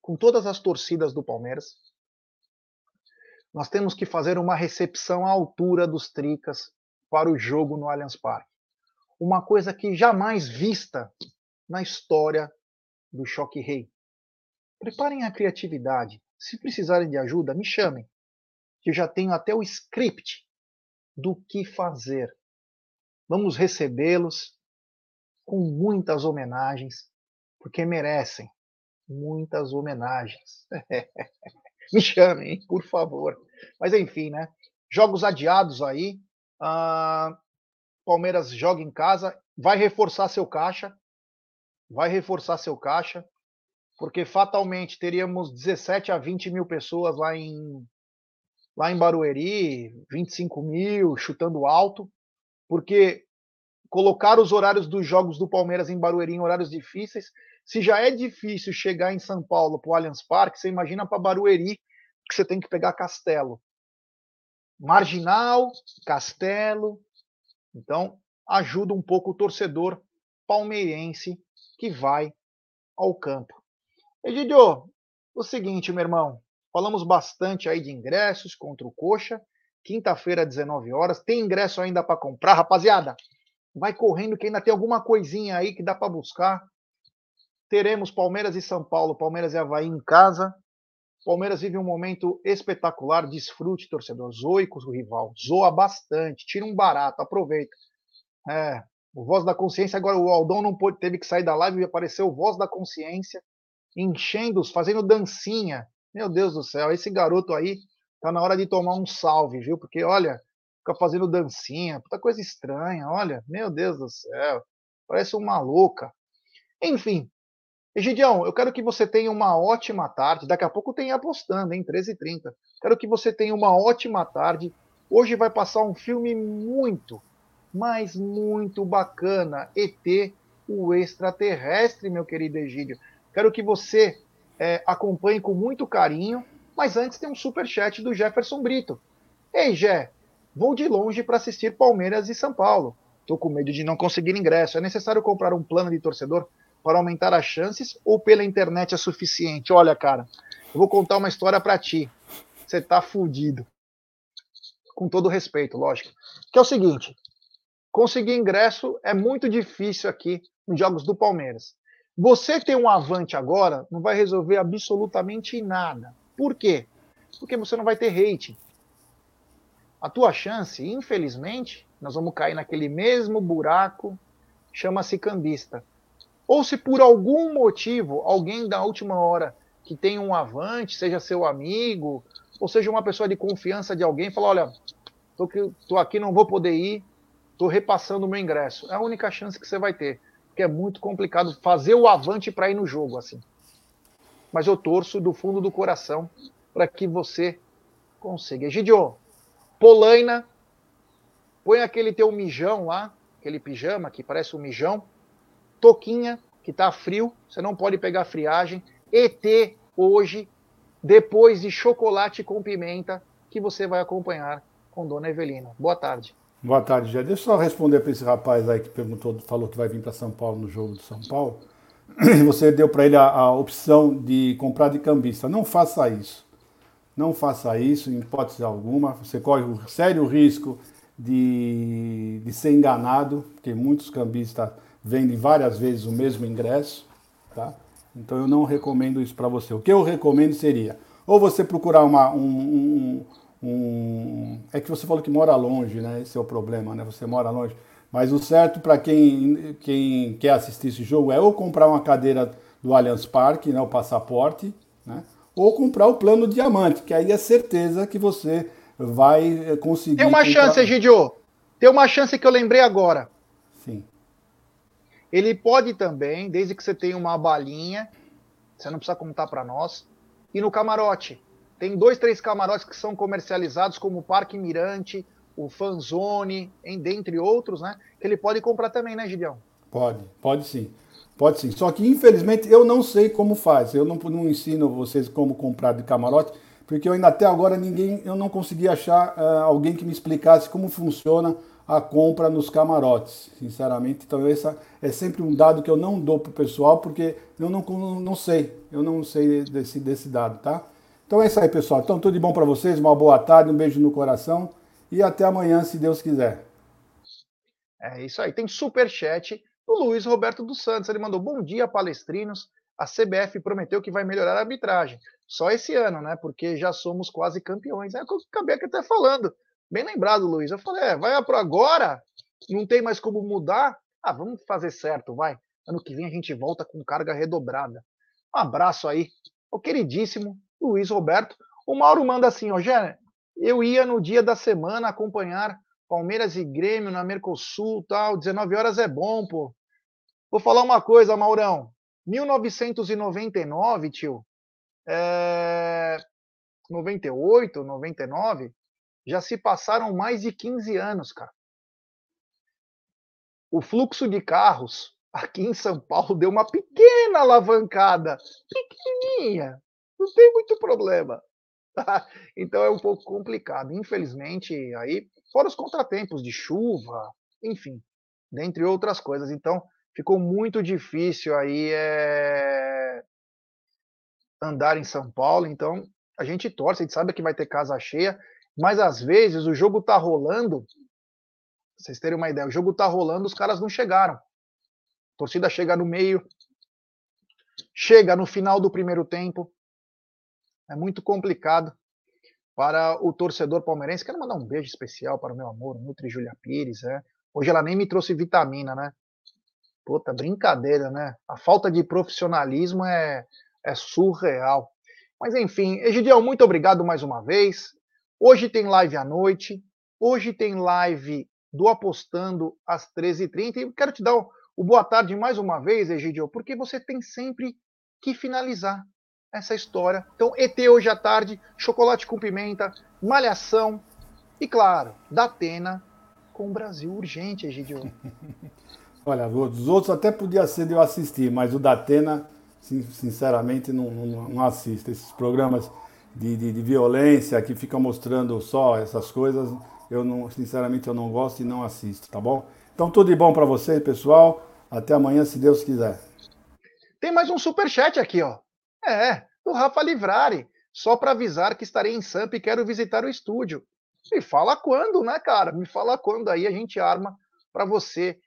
com todas as torcidas do Palmeiras. Nós temos que fazer uma recepção à altura dos Tricas para o jogo no Allianz Parque. Uma coisa que jamais vista na história do Choque Rei. Preparem a criatividade. Se precisarem de ajuda, me chamem. Que eu já tenho até o script do que fazer. Vamos recebê-los com muitas homenagens, porque merecem muitas homenagens. [laughs] Me chamem, por favor. Mas enfim, né? Jogos adiados aí. Uh, Palmeiras joga em casa, vai reforçar seu caixa, vai reforçar seu caixa, porque fatalmente teríamos 17 a 20 mil pessoas lá em lá em Barueri, 25 mil, chutando alto, porque colocar os horários dos jogos do Palmeiras em Barueri em horários difíceis se já é difícil chegar em São Paulo para o Allianz Parque, você imagina para Barueri, que você tem que pegar Castelo. Marginal, Castelo. Então, ajuda um pouco o torcedor palmeirense que vai ao campo. Egidio, o seguinte, meu irmão, falamos bastante aí de ingressos contra o Coxa, quinta-feira, 19 horas. Tem ingresso ainda para comprar, rapaziada? Vai correndo que ainda tem alguma coisinha aí que dá para buscar teremos Palmeiras e São Paulo, Palmeiras e Havaí em casa. Palmeiras vive um momento espetacular, desfrute, torcedor. Zoe com o rival, zoa bastante, tira um barato, aproveita. É, o Voz da Consciência, agora o Aldão não pôde, teve que sair da live e apareceu o Voz da Consciência, enchendo-os, fazendo dancinha. Meu Deus do céu, esse garoto aí tá na hora de tomar um salve, viu? Porque, olha, fica fazendo dancinha, puta coisa estranha, olha, meu Deus do céu, parece uma louca. Enfim, Egidião, eu quero que você tenha uma ótima tarde. Daqui a pouco tem apostando, hein? 13h30. Quero que você tenha uma ótima tarde. Hoje vai passar um filme muito, mas muito bacana. ET, o extraterrestre, meu querido Egídio. Quero que você é, acompanhe com muito carinho. Mas antes tem um super chat do Jefferson Brito. Ei, Jé, vou de longe para assistir Palmeiras e São Paulo. Estou com medo de não conseguir ingresso. É necessário comprar um plano de torcedor para aumentar as chances ou pela internet é suficiente? Olha, cara, eu vou contar uma história para ti. Você tá fudido. Com todo respeito, lógico. Que é o seguinte: conseguir ingresso é muito difícil aqui nos jogos do Palmeiras. Você ter um avante agora não vai resolver absolutamente nada. Por quê? Porque você não vai ter rating. A tua chance, infelizmente, nós vamos cair naquele mesmo buraco, chama-se cambista Ou se por algum motivo alguém da última hora que tem um avante, seja seu amigo, ou seja uma pessoa de confiança de alguém, fala: olha, tô, aqui, não vou poder ir, tô repassando o meu ingresso. É a única chance que você vai ter, porque é muito complicado fazer o avante para ir no jogo assim. Mas eu torço do fundo do coração para que você consiga. Egidio, Polaina, põe aquele teu mijão lá, aquele pijama que parece um mijão, toquinha, que tá frio, você não pode pegar friagem, ET hoje, depois de chocolate com pimenta, que você vai acompanhar com Dona Evelina. Boa tarde. Boa tarde, já. Deixa eu só responder para esse rapaz aí que perguntou, falou que vai vir para São Paulo no jogo do São Paulo. [clears throat] Você deu para ele a, a, opção de comprar de cambista. Não faça isso. Não faça isso, em hipótese alguma. Você corre o sério risco de, de ser enganado, porque muitos cambistas vendem várias vezes o mesmo ingresso. Tá? Então eu não recomendo isso para você. O que eu recomendo seria ou você procurar uma, um, um, um, É que você falou que mora longe, né? Esse é o problema, né? Você mora longe. Mas o certo para quem, quem quer assistir esse jogo é ou comprar uma cadeira do Allianz Parque, né? O passaporte, né? Ou comprar o plano diamante, que aí é certeza que você vai conseguir. Tem uma comprar... chance, Egidio. Tem uma chance que eu lembrei agora. Sim. Ele pode também, desde que você tenha uma balinha, você não precisa contar para nós, e no camarote. Tem dois, três camarotes que são comercializados, como o Parque Mirante, o Fanzone, em, dentre outros, né? Que ele pode comprar também, né, Gideão? Pode, pode sim. Pode sim. Só que, infelizmente, eu não sei como faz. Eu não, não ensino vocês como comprar de camarote, porque eu ainda até agora ninguém, eu não consegui achar uh, alguém que me explicasse como funciona a compra nos camarotes, sinceramente. Então, esse é sempre um dado que eu não dou para o pessoal, porque eu não, não sei, eu não sei desse, desse dado, tá? Então é isso aí, pessoal. Então, tudo de bom para vocês, uma boa tarde, um beijo no coração e até amanhã, se Deus quiser. É isso aí. Tem super chat do Luiz Roberto dos Santos. Ele mandou: Bom dia, palestrinos. A CBF prometeu que vai melhorar a arbitragem. Só esse ano, né? Porque já somos quase campeões. É o que eu acabei até falando. Bem lembrado, Luiz. Eu falei, é, vai para agora, não tem mais como mudar. Ah, vamos fazer certo, vai. Ano que vem a gente volta com carga redobrada. Um abraço aí, o queridíssimo Luiz Roberto. O Mauro manda assim, ó, Gé, eu ia no dia da semana acompanhar Palmeiras e Grêmio na Mercosul, tal, 19 horas é bom, pô. Vou falar uma coisa, Maurão. 1999, tio, é... 98, 99, já se passaram mais de 15 anos, cara. O fluxo de carros aqui em São Paulo deu uma pequena alavancada, pequenininha, não tem muito problema. [laughs] Então é um pouco complicado. Infelizmente, aí, fora os contratempos de chuva, enfim, dentre outras coisas. Então, ficou muito difícil aí é... andar em São Paulo. Então, a gente torce, a gente sabe que vai ter casa cheia. Mas às vezes o jogo tá rolando, vocês terem uma ideia, o jogo tá rolando, os caras não chegaram. A torcida chega no meio, chega no final do primeiro tempo. É muito complicado para o torcedor palmeirense. Quero mandar um beijo especial para o meu amor, Nutri Julia Pires. É. Hoje ela nem me trouxe vitamina, né? Puta, brincadeira, né? A falta de profissionalismo é, é surreal. Mas enfim, Egidiel, muito obrigado mais uma vez. Hoje tem live à noite, hoje tem live do Apostando às 13h30. E quero te dar o, o boa tarde mais uma vez, Egidio, porque você tem sempre que finalizar essa história. Então, ET hoje à tarde, chocolate com pimenta, malhação e, claro, da Atena com o Brasil urgente, Egidio. [laughs] Olha, os outros até podia ser de eu assistir, mas o da Atena, sinceramente, não, não, não assisto. Esses programas de, de, de, violência que fica mostrando só essas coisas, eu não, sinceramente, eu não gosto e não assisto, tá bom? Então tudo de bom para você, pessoal. Até amanhã, se Deus quiser. Tem mais um super chat aqui, ó. É, do Rafa Livrari. Só para avisar que estarei em Sampa e quero visitar o estúdio. Me fala quando, né, cara? Me fala quando aí a gente arma para você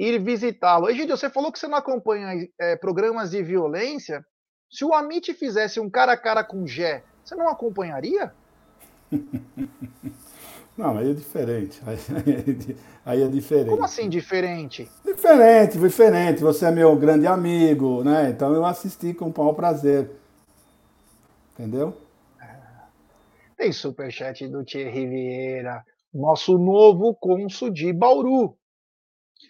ir visitá-lo. Egidio, você falou que você não acompanha é, programas de violência. Se o Amit fizesse um cara a cara com o Gé, você não acompanharia? [laughs] Não, aí é diferente. Aí, [laughs] aí, é diferente. Como assim diferente? Diferente, diferente. Você é meu grande amigo, né? Então eu assisti com o maior prazer. Entendeu? Tem superchat do Thierry Vieira, nosso novo cônsul de Bauru.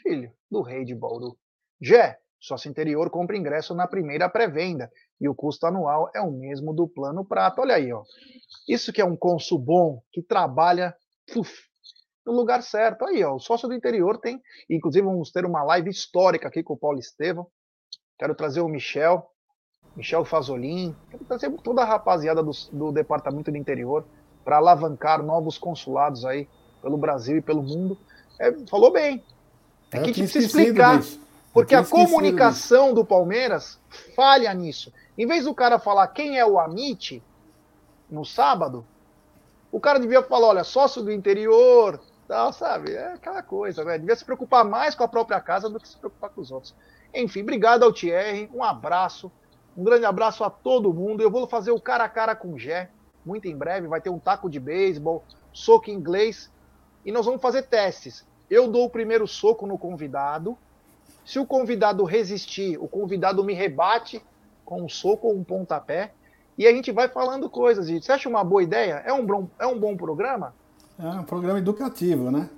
Filho do rei de Bauru. Jé, sócio interior compra ingresso na primeira pré-venda e o custo anual é o mesmo do plano prato. Olha aí, ó. Isso que é um cônsul bom que trabalha uf, no lugar certo. Aí, ó, o sócio do interior tem, inclusive vamos ter uma live histórica aqui com o Paulo Estevam. Quero trazer o Michel, Michel Fazolin, quero trazer toda a rapaziada do, do departamento do interior para alavancar novos consulados aí pelo Brasil e pelo mundo. É, falou bem. É que a gente precisa explicar. Porque a comunicação disso. do Palmeiras falha nisso. Em vez do cara falar quem é o Amit no sábado, o cara devia falar, olha, sócio do interior, tal, sabe? É aquela coisa, né? Devia se preocupar mais com a própria casa do que se preocupar com os outros. Enfim, obrigado ao Thierry, um abraço, um grande abraço a todo mundo. Eu vou fazer o cara a cara com o Gé, muito em breve, vai ter um taco de beisebol, soco inglês, e nós vamos fazer testes. Eu dou o primeiro soco no convidado, se o convidado resistir, o convidado me rebate com um soco ou um pontapé, e a gente vai falando coisas. Gente. Você acha uma boa ideia? É um bom, é um bom programa? É um programa educativo, né?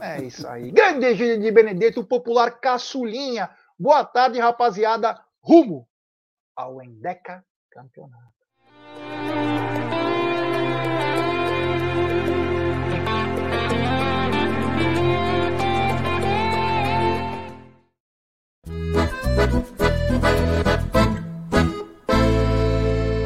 É isso aí. Grande Egílio de Benedetto, popular caçulinha. Boa tarde, rapaziada. Rumo ao Endeca Campeonato.